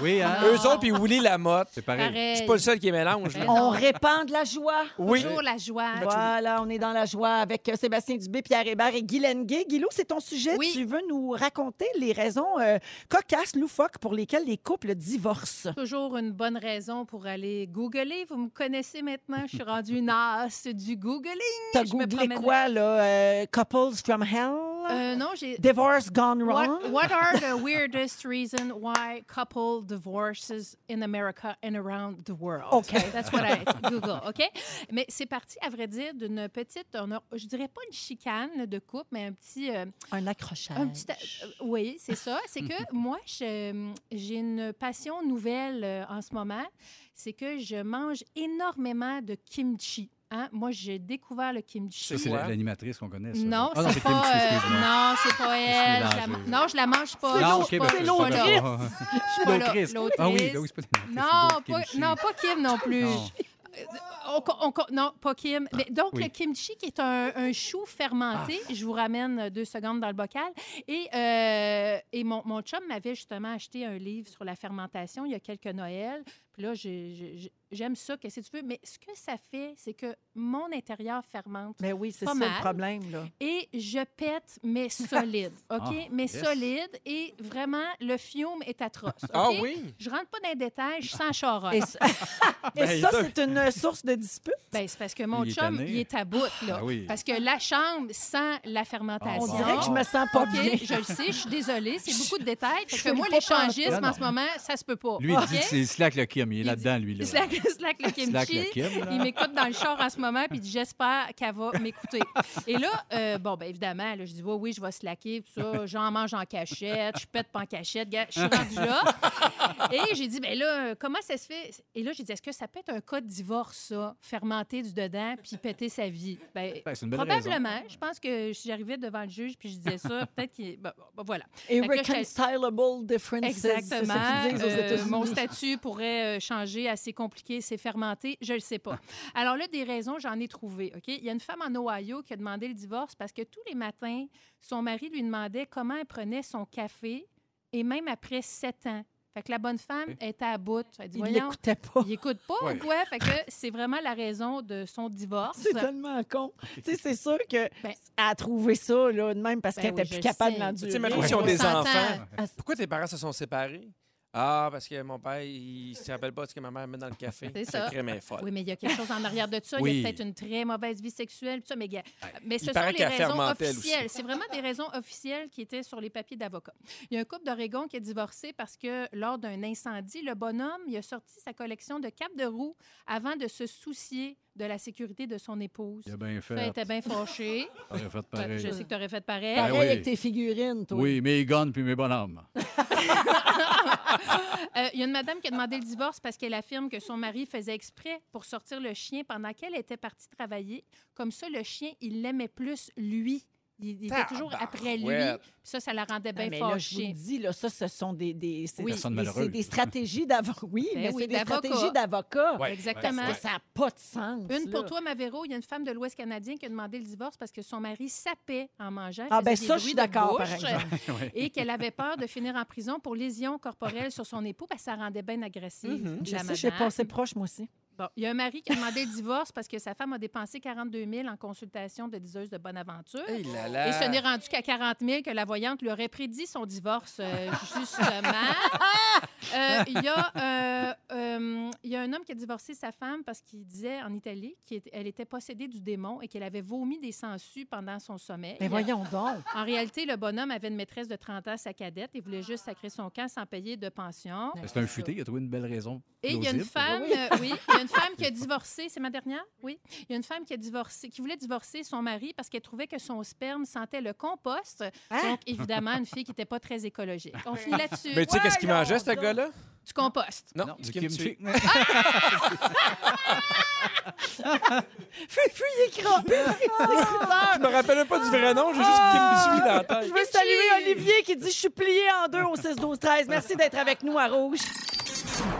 Oui, hein? Eux autres, puis Willy Lamotte. C'est pareil. Pareil. Je suis pas le seul qui mélange. là. On répand de la joie. Oui. Toujours la joie. Voilà, on est dans la joie avec euh, Sébastien Dubé, Pierre Hébert et Guy Lenguet. Guilou, c'est ton sujet. Oui. Tu veux nous raconter les raisons euh, cocasses, loufoques pour lesquelles les couples divorcent. Toujours une bonne raison pour aller googler. Vous me connaissez maintenant, je suis rendue une as du googling. T'as Je me googlé promène- quoi, là? euh, couples from Hell? Euh, non, j'ai... Divorce gone wrong? What, what are the weirdest reasons why couple divorces in America and around the world? OK. That's what I Google, OK? Mais c'est parti, à vrai dire, d'une petite, on a- je dirais pas une chicane de couple, mais un petit... euh, Un accrochage. un petit- euh, oui, c'est ça. C'est que moi, j'ai une passion nouvelle en ce moment. C'est que je mange énormément de kimchi. Hein? Moi, j'ai découvert le kimchi. Ça, c'est l'animatrice qu'on connaît. ça. Non, Ah c'est c'est pas. Kimchi, euh, non, c'est pas elle. Je la- non, je la mange pas. Non, Je ok, suis ben, pas- je suis pas. Ah oui, ben oui, c'est pas Non, c'est pas, Kimchi. non, pas Kim non plus. Non. Euh, on- on- non, pas Kim. Mais donc, Oui. le kimchi, qui est un, un chou fermenté, je vous ramène euh, deux secondes dans le bocal. Et, euh, et mon, mon chum m'avait justement acheté un livre sur la fermentation il y a quelques Noëls. Puis là, j'ai- j'ai- j'aime ça, qu'est-ce que tu veux. Mais ce que ça fait, c'est que mon intérieur fermente. Mais oui, c'est ça mal. le problème, là. Et je pète, mais solide, OK? Ah, mais yes. solide. Et vraiment, le fiume est atroce? Ah oui? Je rentre pas dans les détails, je sens charogne. Et, ça- Ben, ça, c'est une source de dispute. Ben, c'est parce que mon Il chum, il est à bout, là. Ah oui. Parce que la chambre sent la fermentation. On dirait que je me sens pas bien. je le sais, je suis désolée, c'est beaucoup de détails. Je que moi, l'échangisme en ce moment, ça se peut pas. Lui, il dit que c'est Slack le Kim. Il est là-dedans, lui. Là. Slack, slack le kimchi. Slack le Kim. là. Il m'écoute dans le char en ce moment, puis il dit J'espère qu'elle va m'écouter. Et là, euh, bon, ben évidemment, là, je dis Oui, oui, je vais slacker, tout ça. J'en mange en cachette, je pète pas en cachette. Je suis rendue là. Et j'ai dit Ben là, comment ça se fait? Et là, j'ai dit Est-ce que ça peut être un cas de divorce, ça Fermenter du dedans, puis péter sa vie? Ben, Ben, c'est une belle Probablement. Je pense que j'arrivais devant le juge puis je disais ça, peut-être qu'il. Bon, bon, voilà. Irreconcilable differences. Exactement. Aux Euh, États-Unis. mon statut pourrait euh, changer, assez compliqué, c'est fermenté, je le sais pas. Alors là, des raisons, j'en ai trouvé. Ok, il y a une femme en Ohio qui a demandé le divorce parce que tous les matins, son mari lui demandait comment elle prenait son café et même après sept ans. Fait que la bonne femme était à bout. Elle dit, Il voyons, l'écoutait pas. il écoute pas Ouais. ou quoi? Fait que c'est vraiment la raison de son divorce. C'est tellement con. Tu sais, c'est sûr que Ben- a trouvé ça là, de même parce Ben qu'elle oui, n'était plus capable sais. d'endurer. Tu sais, si on On des enfants. Pourquoi tes parents se sont séparés? Ah, parce que mon père, il se rappelle pas de ce que ma mère met dans le café. C'est ça. crème est folle. Oui, mais il y a quelque chose en arrière de ça. Il y Oui. a peut-être une très mauvaise vie sexuelle, tout ça, mais, mais ce sont les raisons officielles. C'est vraiment des raisons officielles qui étaient sur les papiers d'avocat. Il y a un couple d'Oregon qui a divorcé parce que lors d'un incendie, le bonhomme, il a sorti sa collection de capes de roue avant de se soucier de la sécurité de son épouse. Il a bien Ça, elle fait. était bien fâché. Aurait fait pareil. Je sais que tu aurais fait pareil. Ben Pareil oui. avec tes figurines, toi. Oui, mes guns puis mes bonhommes. Euh, Il y a une madame qui a demandé le divorce parce qu'elle affirme que son mari faisait exprès pour sortir le chien pendant qu'elle était partie travailler. Comme ça, le chien, il l'aimait plus lui. Il, il était toujours après lui. Puis ça, ça la rendait Ah, bien mais là, je vous le dis, là, ça, ce sont des, des, c'est- Oui. Des- des stratégies d'avocat. Oui, Ben mais oui, c'est des stratégies d'avocat. Ouais. Exactement. Parce que ça n'a pas de sens. Une pour toi, Mavero. Il y a une femme de l'Ouest canadien qui a demandé le divorce parce que son mari sapait en mangeant. Ah, ben ça, je suis d'accord, par exemple. Et qu'elle avait peur de finir en prison pour lésion corporelle sur son époux parce que ça rendait bien agressive. Mhm. Je la sais, j'ai madame. passé proche, moi aussi. Bon, il y a un mari qui a demandé le divorce parce que sa femme a dépensé 42 000 en consultation de diseuse de bonne aventure. Hey là là. Et ce n'est rendu qu'à 40 000 que la voyante lui aurait prédit son divorce, euh, justement. Euh, Il y, a, euh, euh, il y a un homme qui a divorcé sa femme parce qu'il disait en Italie qu'elle était possédée du démon et qu'elle avait vomi des sangsues pendant son sommeil. Mais voyons donc. En réalité, le bonhomme avait une maîtresse de 30 ans, sa cadette, et voulait juste sacrer son camp sans payer de pension. C'est un futé, il a trouvé une belle raison. Et il y a une femme, oui, il y a une femme qui a divorcé, c'est ma dernière, oui. Il y a une femme qui a divorcé, qui voulait divorcer son mari parce qu'elle trouvait que son sperme sentait le compost. Hein? Donc évidemment une fille qui n'était pas très écologique. On finit là-dessus. Mais tu sais qu'est-ce qu'il mangeait, ce gars-là? Du compost. Non, Non, du du kimchi. kimchi. Fufu, il est crampé. Je me rappelle pas du vrai nom, j'ai juste kimchi dans la tête. Je veux saluer Olivier qui dit Je suis plié en deux au 6-12-13. Merci d'être avec nous à Rouge.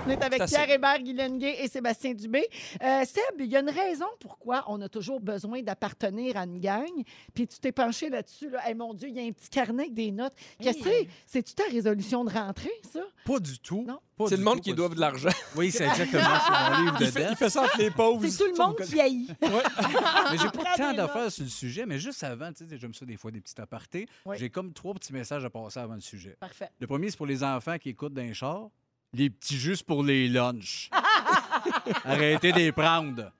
On est avec C'est. Pierre Hébert, Guy Lenguet et Sébastien Dubé. Euh, Seb, il y a une raison pourquoi on a toujours besoin d'appartenir à une gang. Puis tu t'es penché là-dessus. Là. Hey, mon Dieu, il y a un petit carnet avec des notes. Qu'est-ce que c'est? C'est-tu ta résolution de rentrée, ça? Pas du tout. Non? Pas C'est le monde tout, qui doit de l'argent. Oui, c'est exactement sur mon livre de Il fait, il fait ça entre les pauses. C'est tout le monde qui haït. Mais j'ai pas tant d'affaires sur le sujet, mais juste avant, tu sais, j'aime ça des fois, des petits apartés. Oui. J'ai comme trois petits messages à passer avant le sujet. Parfait. Le premier, c'est pour les enfants qui écoutent d'un char. Les petits juste pour les lunchs. Arrêtez de les prendre.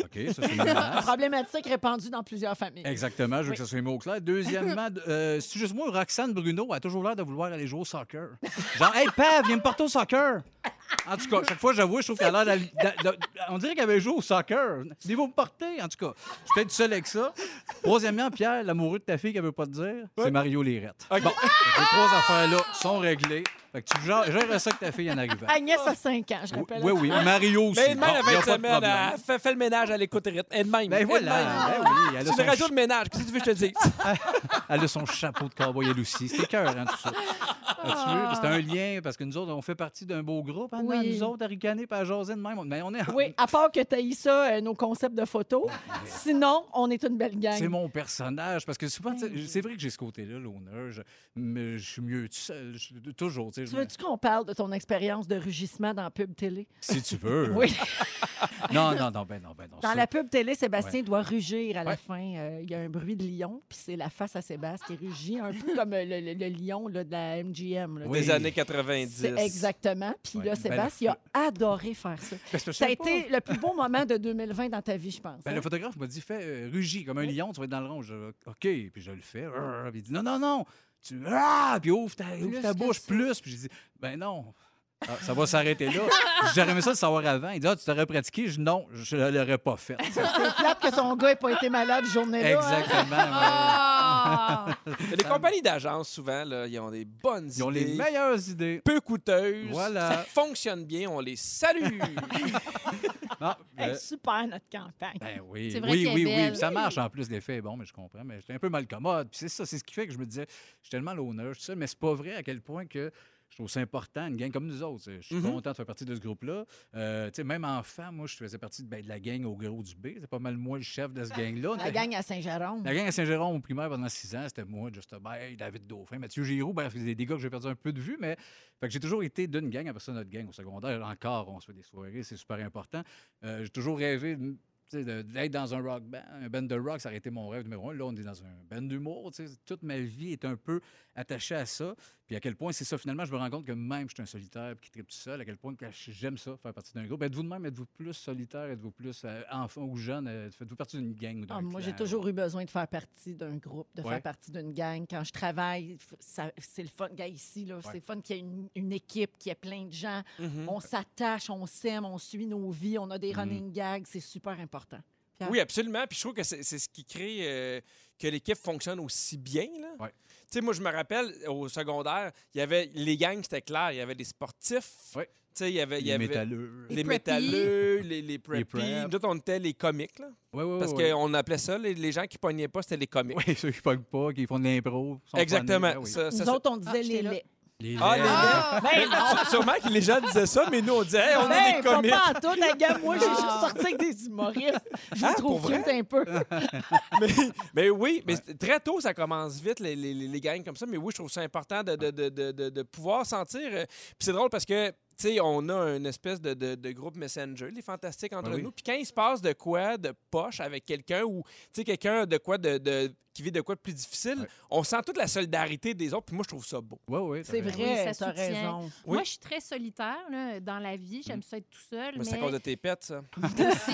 OK, ça, c'est une menace. Problématique répandue dans plusieurs familles. Exactement, je veux Oui. que ça soit mis au clair. Deuxièmement, euh, c'est juste moi, Roxane Bruno a toujours l'air de vouloir aller jouer au soccer? Genre, hey, Pav, viens me porter au soccer. En tout cas, chaque fois que je trouve qu'elle a l'air. d'a- d'a- On dirait qu'elle avait joué au soccer. Venez-vous me porter, en tout cas. Je suis peut-être seul avec ça. Troisièmement, Pierre, l'amoureux de ta fille qu'elle veut pas te dire, c'est Mario Lérette. OK. Bon, les trois affaires-là sont réglées. Fait que tu gères gères ça que ta fille en arrivant. Agnès a 5 ans, je rappelle. oui, oui. Mario aussi. Mais de même, Bon, la y a fin pas de de semaine, elle fait, fait le ménage, elle écoute rythme. Elle-même. Ben voilà, Elle-même. ben oui. Elle a, C'est une son radio ch- de ménage. Qu'est-ce que tu veux que je te dise? elle a son chapeau de cowboy, elle aussi. C'était cœur, hein, tout ça. As-tu vu? C'est un lien, parce que nous autres, on fait partie d'un beau groupe, hein, Oui. nous autres, à ricaner, pas à jaser de même. Mais on est... Oui, à part que tu ça, euh, nos concepts de photos. Sinon, on est une belle gang. C'est mon personnage, parce que souvent, sais, c'est vrai que j'ai ce côté-là, l'honneur, je- mais je suis mieux tout seul, je- toujours. Tu veux-tu qu'on parle de ton expérience de rugissement dans la pub télé? Si tu veux. Oui. Non, non, non, ben non, ben non. Dans ça- la pub télé, Sébastien Ouais. doit rugir à la Ouais. fin. Euh, Il y a un bruit de lion, puis c'est la face à Sébastien qui rugit, un peu comme euh, le, le- le lion là, de la MGM. là. Oui. Des années 90. C'est exactement. Puis Ouais, là, Sébastien il a adoré faire ça. Parce que je Ça a pas. été le plus beau moment de 2020 dans ta vie, je pense. Ben, hein? le photographe m'a dit, fais euh, rugis comme un lion, tu vas être dans le rond. Je, OK, puis je le fais. Il dit, non, non, non. Tu, ah, puis ouvre ta, ouvre ta bouche plus. Puis j'ai dit, ben non. Ah, ça va s'arrêter là. J'aurais aimé ça le savoir avant. Il dit, ah, tu t'aurais pratiqué? Je dis, non, je ne l'aurais pas fait. C'est plate que ton gars n'ait pas été malade journée-là. hein? Exactement. ouais. Ah! Les compagnies d'agence, souvent, là, ils ont des bonnes Ils ont les idées. meilleures idées. Peu coûteuses. Voilà. Ça fonctionne bien. On les salue. Non, Hey, euh, super, notre campagne. Ben oui, C'est vrai oui, qu'elle est oui, belle. Ça marche en plus, l'effet est bon, mais je comprends. Mais j'étais un peu mal commode. Puis c'est ça, c'est ce qui fait que je me disais, je suis tellement l'honneur, mais c'est pas vrai à quel point que Je trouve ça important, une gang comme nous autres. Je suis Mhm. content de faire partie de ce groupe-là. Euh, même enfant, moi, je faisais partie de, ben, de la gang au gros du B. C'est pas mal moi le chef de ce gang-là. La gang à Saint-Jérôme. la gang à Saint-Jérôme au primaire pendant six ans, c'était moi, Just Bay, David Dauphin, Mathieu Giroux. Bref, c'est des gars que j'ai perdu un peu de vue, mais j'ai toujours été d'une gang. Après ça, notre gang au secondaire, encore, on se fait des soirées, c'est super important. Euh, j'ai toujours rêvé de- d'être dans un rock band, un band de rock, ça aurait été mon rêve numéro un. Là, on est dans un band d'humour. Toute ma vie est un peu attachée à ça. Puis à quel point c'est ça, finalement, je me rends compte que même je suis un solitaire puis qui tripe tout seul, à quel point que j'aime ça, faire partie d'un groupe. Êtes-vous de même? Êtes-vous plus solitaire? Êtes-vous plus euh, enfant ou jeune? Euh, Faites-vous partie d'une gang ou d'un Ah, moi, j'ai toujours eu besoin de faire partie d'un groupe, de Ouais. faire partie d'une gang. Quand je travaille, c'est le fun. Gars, ici, là, c'est le fun qu'il y ait une, une équipe, qu'il y ait plein de gens. Mhm. On s'attache, on s'aime, on suit nos vies, on a des Mhm. running gags. C'est super important. Pierre? Oui, absolument. Puis je trouve que c'est c'est ce qui crée euh, que l'équipe fonctionne aussi bien. là. Ouais. Tu sais, moi, je me rappelle, au secondaire, il y avait les gangs, c'était clair. Il y avait des sportifs. Ouais. Tu sais, il y avait, Les avait métalleux. les métalleux, les, les preppy. preps. Nous autres, on était les comiques. Là, Ouais, ouais, parce ouais. qu'on appelait ça, les, les gens qui pognaient pas, c'était les comiques. Oui, ceux qui pognent pas, qui font de l'impro. Exactement. Ah oui. Ça- ça- Nous ça- autres, on disait Ah, les. Les Ah, les. Ah, ben non! Sû- Sûrement que les gens disaient ça, mais nous, on disait, Hey, on est Ben, les pas comiques. pas en tout, la gamme. Moi, j'ai Ah. juste sorti avec des humoristes. Je Ah, trouve cute un peu. mais, mais oui, mais très tôt, ça commence vite, les, les, les gangs comme ça. Mais oui, je trouve ça important de, de, de, de, pouvoir sentir. euh, Puis c'est drôle parce que, sais, on a une espèce de, de, de groupe Messenger, les fantastiques entre oui. nous. Puis quand il se passe de quoi de poche avec quelqu'un ou, tu sais, quelqu'un de quoi de, de- qui vit de quoi de plus difficile, Ouais. on sent toute la solidarité des autres. Puis moi, je trouve ça beau. Ouais, ouais, t'as C'est raison. Oui, vrai, ça raison. Oui. Moi, je suis très solitaire là, dans la vie. J'aime ça être tout seul. Mais c'est à cause de tes pets, ça. si,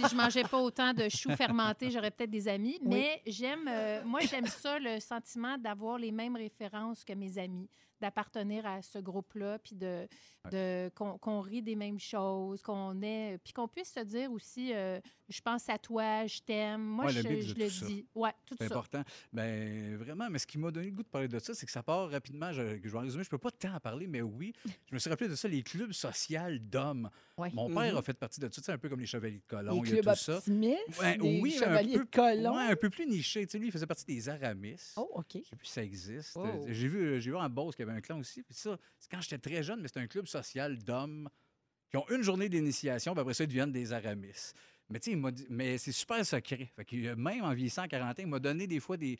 si je mangeais pas autant de choux fermentés, j'aurais peut-être des amis. Mais j'aime, euh, moi, j'aime ça, le sentiment d'avoir les mêmes références que mes amis, d'appartenir à ce groupe-là, puis de, de qu'on qu'on rit des mêmes choses, qu'on est, puis qu'on puisse se dire aussi, euh, je pense à toi, je t'aime. Moi, Ouais, le je, je le ça. dis. Ouais, tout C'est ça. important. Ben vraiment, mais ce qui m'a donné le goût de parler de ça, c'est que ça part rapidement. Je, je vais en résumer, je peux pas tant en parler, mais oui, je me suis rappelé de ça, les clubs sociaux d'hommes. Ouais. Mon père Mhm. a fait partie de tout ça, un peu comme les Chevaliers de Colomb, Les il y a clubs tout ça. optimistes, Ouais, les oui, un chevaliers peu- de colon. Un peu plus niché. Tu sais, lui, il faisait partie des Aramis. Oh, OK. Je sais plus si ça existe. Oh. J'ai vu, j'ai vu en Beauce qu'il y avait un clan aussi. Puis ça, c'est quand j'étais très jeune, mais c'est un club social d'hommes qui ont une journée d'initiation, puis après ça, ils deviennent des Aramis. Mais tu sais, mais c'est super secret. Même en vieillissant à 40 ans, il m'a donné des fois des.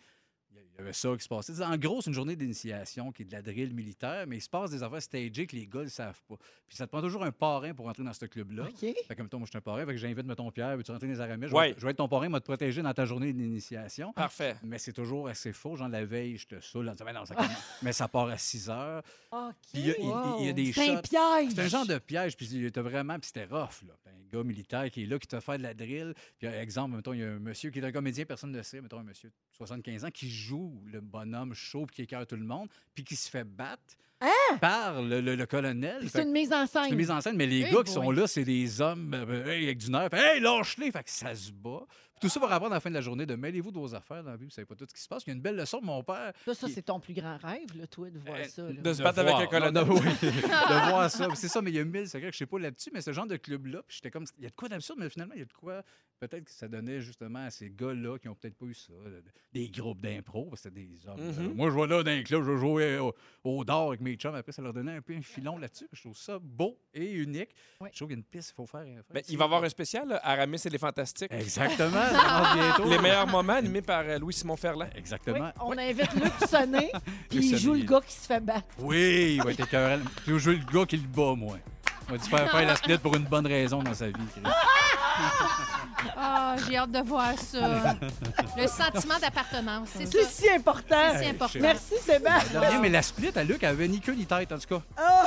Il y avait ça qui se passait. Tu En gros, c'est une journée d'initiation qui est de la drill militaire, mais il se passe des affaires stagées que les gars ne savent pas. Puis ça te prend toujours un parrain pour entrer dans ce club-là. OK. Fait que, mettons, moi, je suis un parrain, fait que j'invite, mettons, Pierre, veux-tu rentrer dans les aramis? Je, Ouais. vais, je vais être ton parrain, moi, te protéger dans ta journée d'initiation. Parfait. Mais c'est toujours assez faux. Genre, la veille, je te saoule. Ben non, ça commence. mais ça part à 6 heures. OK. Puis il y a- il- il y a des C'est un piège. C'est un genre de piège. Puis il vraiment. Puis c'était rough, là. Ben, Un gars militaire qui est là, qui te fait de la drill. Puis, euh, exemple, mettons, il y a un monsieur qui est un comédien, personne ne le sait, mettons, un monsieur de 75 ans qui joue le bonhomme chaud, qui écœure tout le monde, puis qui se fait battre par le, le- le colonel. C'est une mise en c'est scène. une mise en scène, mais les Hey gars qui sont là, c'est des hommes euh, avec du nerf. Hey, lâche-les! Fait que ça se bat. Puis tout ça pour apprendre à la fin de la journée de mêlez-vous de vos affaires dans la vie, vous savez pas tout ce qui se passe. Il y a une belle leçon de mon père. Ça, ça qui- c'est ton plus grand rêve, là, toi, de voir Euh, ça. là. De se battre avec un colonel. Oui, de voir ça. C'est ça, mais il y a mille secrets que je sais pas là-dessus, mais ce genre de club-là, puis j'étais comme, il y a de quoi d'absurde, mais finalement, il y a de quoi, peut-être que ça donnait justement à ces gars-là qui ont peut-être pas eu ça, là, des groupes d'impro, parce que c'était des hommes. Mhm. Euh, Moi, je vais là dans un club, je jouer au, au dard avec mes chums, après, ça leur donnait un peu un filon là-dessus. Je trouve ça beau et unique. Ouais. Je trouve qu'il y a une piste, il faut faire. faire Ben, il va y avoir un spécial, là, Aramis et les Fantastiques. Exactement, bientôt. Les meilleurs moments animés par euh, Louis-Simon Ferland. Oui, Exactement. on invite Luc Sonné, puis il joue le gars qui se fait battre. Oui, il va être écœurant. Puis je veux le gars qui le bat, moi. On va te faire faire la split pour une bonne raison dans sa vie. Chris. Ah, j'ai hâte de voir ça. Le sentiment d'appartenance, c'est C'est ça. si important. C'est si important. Merci, Sébastien. Mais la split à Luc, elle avait ni queue ni tête, en tout cas. Ah!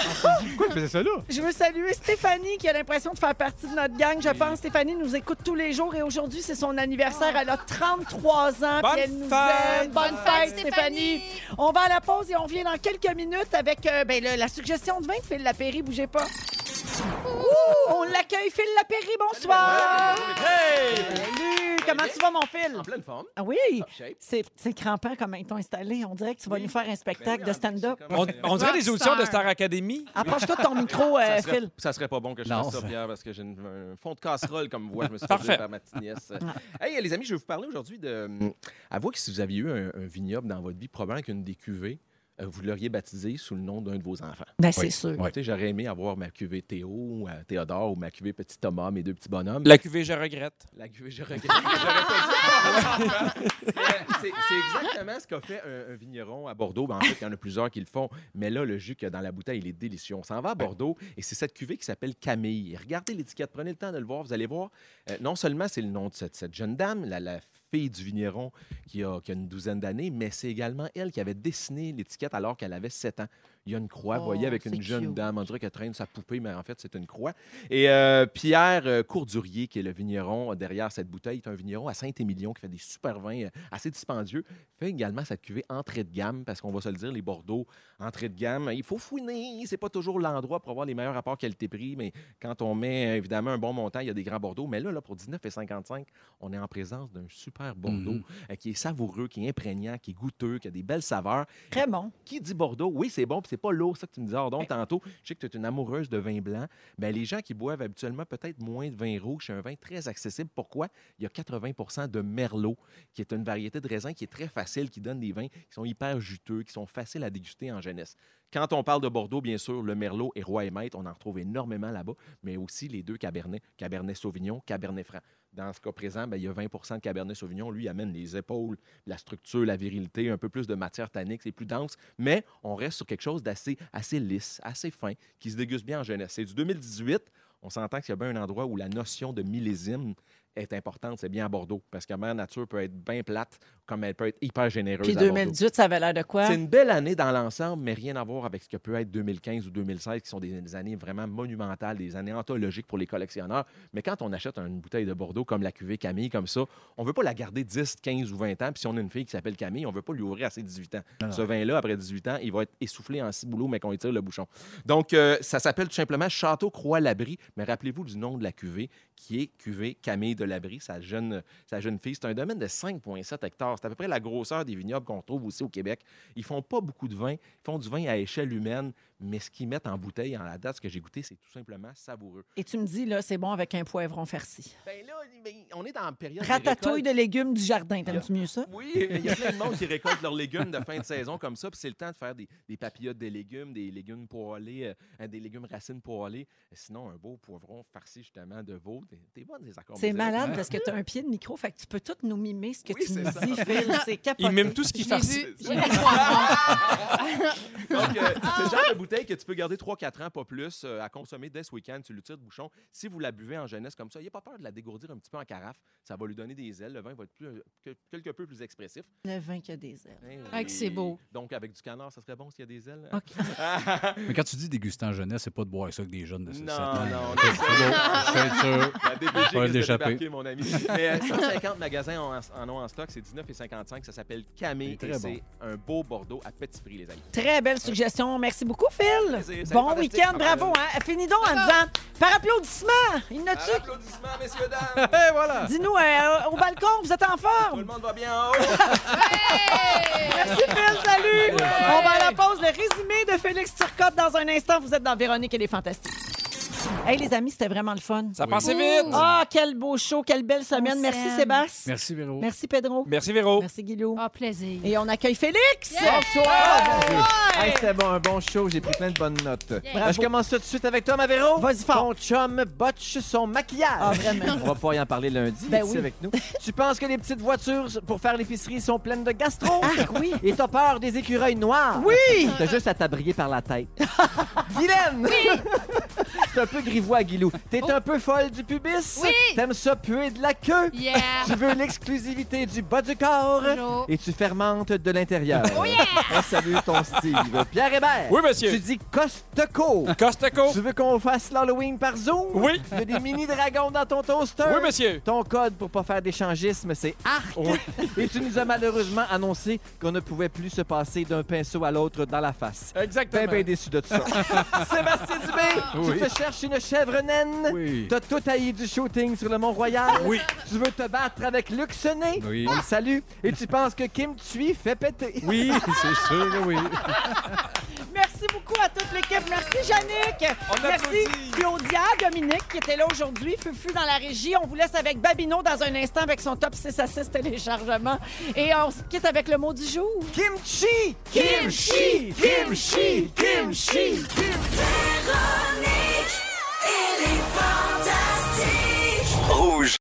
Pourquoi tu faisais ça là? Je veux saluer Stéphanie qui a l'impression de faire partie de notre gang. Je pense Stéphanie nous écoute tous les jours et aujourd'hui, c'est son anniversaire. Elle a 33 ans. Bonne puis elle nous fête! aime. Bonne, Bonne fête, fête, Stéphanie! On va à la pause et on revient dans quelques minutes avec euh, ben, le- la suggestion de vin de Phil Lapéry. Bougez pas. Ouh, on l'accueille, Phil Lapéry. Bonsoir! Hey! Salut! Comment tu vas, mon Phil? En pleine forme. Ah oui! Shape. C'est c'est crampant comment ils t'ont installé. On dirait que tu vas Oui. nous faire un spectacle Ben de stand-up. On, comme- on dirait des auditions de. Star Academy. Approche-toi de ton micro, euh, ça, serait, Phil. ça serait pas bon que je Non, fasse ça, Pierre, parce que j'ai une- un fond de casserole comme voix. Je me suis Parfait. fait par ma petite nièce. hey, les amis, je vais vous parler aujourd'hui de. hum, Avouez que si vous aviez eu un, un vignoble dans votre vie, probablement qu'une des cuvées. Euh, vous l'auriez baptisé sous le nom d'un de vos enfants. Ben, c'est sûr. Tu sais, J'aurais aimé avoir ma cuvée Théo, ou, euh, Théodore ou ma cuvée Petit Thomas, mes deux petits bonhommes. La cuvée, je regrette. La cuvée, je regrette. C'est c'est exactement ce qu'a fait un, un vigneron à Bordeaux. Ben, en fait, il y en a plusieurs qui le font. Mais là, le jus qu'il y a dans la bouteille, il est délicieux. On s'en va à Bordeaux et c'est cette cuvée qui s'appelle Camille. Regardez l'étiquette, prenez le temps de le voir. Vous allez voir, euh, non seulement c'est le nom de cette, cette jeune dame, la, la fille du vigneron qui a, une douzaine d'années, mais c'est également elle qui avait dessiné l'étiquette alors qu'elle avait 7 ans. Il y a une croix, vous Oh, voyez, avec c'est une jeune cute. dame. On dirait qu'elle traîne sa poupée, mais en fait, c'est une croix. Et euh, Pierre euh, Courdurier, qui est le vigneron euh, derrière cette bouteille, est un vigneron à Saint-Émilion qui fait des super vins assez dispendieux. fait également cette cuvée entrée de gamme, parce qu'on va se le dire, les Bordeaux, entrée de gamme, il faut fouiner. C'est pas toujours l'endroit pour avoir les meilleurs rapports qualité-prix, mais quand on met évidemment un bon montant, il y a des grands Bordeaux. Mais là, là pour 19,55, on est en présence d'un super Bordeaux Mhm. qui est savoureux, qui est imprégnant, qui est goûteux, qui a des belles saveurs. Très bon. Qui dit Bordeaux? Oui, c'est bon, c'est pas lourd, ça que tu me disais donc tantôt. Je sais que tu es une amoureuse de vin blanc. Ben, les gens qui boivent habituellement peut-être moins de vin rouge, c'est un vin très accessible. Pourquoi? Il y a 80% de Merlot, qui est une variété de raisin qui est très facile, qui donne des vins qui sont hyper juteux, qui sont faciles à déguster en jeunesse. Quand on parle de Bordeaux, bien sûr, le Merlot est roi et maître. On en retrouve énormément là-bas, mais aussi les deux Cabernets, Cabernet Sauvignon, Cabernet Franc. Dans ce cas présent, ben, il y a 20% de Cabernet Sauvignon. Lui, il amène les épaules, la structure, la virilité, un peu plus de matière tannique, c'est plus dense, mais on reste sur quelque chose d'assez assez lisse, assez fin, qui se déguste bien en jeunesse. C'est du 2018. On s'entend qu'il y a bien un endroit où la notion de millésime est importante, c'est bien à Bordeaux, parce que Mère Nature peut être bien plate, comme elle peut être hyper généreuse Puis à Bordeaux. 2018, ça avait l'air de quoi? C'est une belle année dans l'ensemble, mais rien à voir avec ce que peut être 2015 ou 2016, qui sont des, des années vraiment monumentales, des années anthologiques pour les collectionneurs. Mais quand on achète une bouteille de Bordeaux comme la cuvée Camille, comme ça, on veut pas la garder 10, 15 ou 20 ans. Puis si on a une fille qui s'appelle Camille, on veut pas lui ouvrir à ses 18 ans. Non, non. Ce vin-là, après 18 ans, il va être essoufflé en ciboulot, mais qu'on étire le bouchon. Donc, euh, ça s'appelle tout simplement Château Croix-Labry. Mais rappelez-vous du nom de la cuvée, qui est cuvée Camille de Sa jeune, sa jeune fille. C'est un domaine de 5,7 hectares. C'est à peu près la grosseur des vignobles qu'on trouve aussi au Québec. Ils font pas beaucoup de vin. Ils font du vin à échelle humaine, mais ce qu'ils mettent en bouteille, en la date, ce que j'ai goûté, c'est tout simplement savoureux. Et tu me dis, là, c'est bon avec un poivron farci. Ben là, on est dans la période. des Ratatouille de légumes du jardin, t'aimes-tu mieux ça? Oui, il y a plein de monde qui récolte leurs légumes de fin de saison comme ça, puis c'est le temps de faire des, des papillotes de légumes, des légumes poêlés, euh, des légumes racines poêlées. Sinon, un beau poivron farci justement de veau. T'es- bonne des accords. C'est. Malade parce que tu as un pied de micro, fait que tu peux tout nous mimer ce que Oui, tu c'est nous ça. dis, Phil. C'est capoté. Il mime tout ce qu'il euh, c'est le genre de bouteille que tu peux garder 3-4 ans, pas plus, euh, à consommer dès ce week-end. Tu le tires de bouchon. Si vous la buvez en jeunesse comme ça, il n'y a pas peur de la dégourdir un petit peu en carafe. Ça va lui donner des ailes. Le vin va être plus, euh, que- quelque peu plus expressif. Le vin qui a des ailes. Hein, Ah, que c'est et- beau. Donc, avec du canard, ça serait bon s'il y a des ailes. hein? OK. Mais quand tu dis déguster en jeunesse, c'est pas de boire ça avec des jeunes de 7 Non, ans. non, C'est non, bon, je suis sûr. La DPG Pas risque mon ami. Mais euh, 150 magasins en, en ont en stock, c'est 19,55. Ça s'appelle Camille C'est et c'est un beau Bordeaux à petit prix, les amis. Très belle suggestion. Merci beaucoup, Phil. Plaisir. Bon week-end, bravo. Hein? Finis donc en disant par applaudissement. Il y en a-tu? Applaudissements, messieurs, dames. Et voilà! Dis-nous, euh, au balcon, vous êtes en Tout forme? le monde va bien en haut. Merci, Phil. Salut. On va à la pause. Le résumé de Félix Turcotte dans un instant. Vous êtes dans Véronique et les Fantastiques. Hey, les amis, c'était vraiment le fun. Ça passait vite. Ah, quel beau show, quelle belle semaine. On Merci, s'aime. Sébastien. Merci, Véro. Merci, Pedro. Merci, Véro. Merci, Guillaume. Ah, plaisir. Et on accueille Félix. Bonsoir! Ouais. Hey, c'était bon, un bon show, j'ai pris plein de bonnes notes. Bravo. je commence ça tout de suite avec toi, ma Véro. Vas-y fort. Ton chum botche son maquillage. Ah, vraiment. On va pouvoir y en parler lundi, Ben oui. avec nous. tu penses que les petites voitures pour faire l'épicerie sont pleines de gastro? Ah, oui. Et t'as peur des écureuils noirs? Oui. T'as juste à t'abrier par la tête. Guylaine! Un peu grivois, Guilou. T'es un peu folle du pubis? Oui. T'aimes ça puer de la queue? Yeah. Tu veux l'exclusivité du bas du corps? Bonjour. Et tu fermentes de l'intérieur. Oh yeah. On salue ton style. Pierre Hébert. Oui, monsieur. Tu dis Costco. Costco. Tu veux qu'on fasse l'Halloween par Zoom? Oui. Y a des mini-dragons dans ton toaster? Oui, monsieur. Ton code pour pas faire d'échangisme, c'est ARC. Et tu nous as malheureusement annoncé qu'on ne pouvait plus se passer d'un pinceau à l'autre dans la face. Exactement. ben déçu de tout ça. Sébastien Dubé, Oui. tu te cherches une chèvre naine. Oui. T'as tout haï du shooting sur le Mont-Royal. Oui. Tu veux te battre avec Luc Sonné. Oui. On le salue. Et tu penses que Kim Tui fait péter? Oui, c'est sûr que oui. Merci beaucoup à toute l'équipe. Merci, Yannick. On Merci. Claudia, Dominique, qui était là aujourd'hui. Fufu dans la régie. On vous laisse avec Babino dans un instant avec son top 6 à 6 téléchargement. Et on se quitte avec le mot du jour. Kimchi! Kimchi! Kimchi! Kimchi! Véronique, elle est fantastique. Rouge.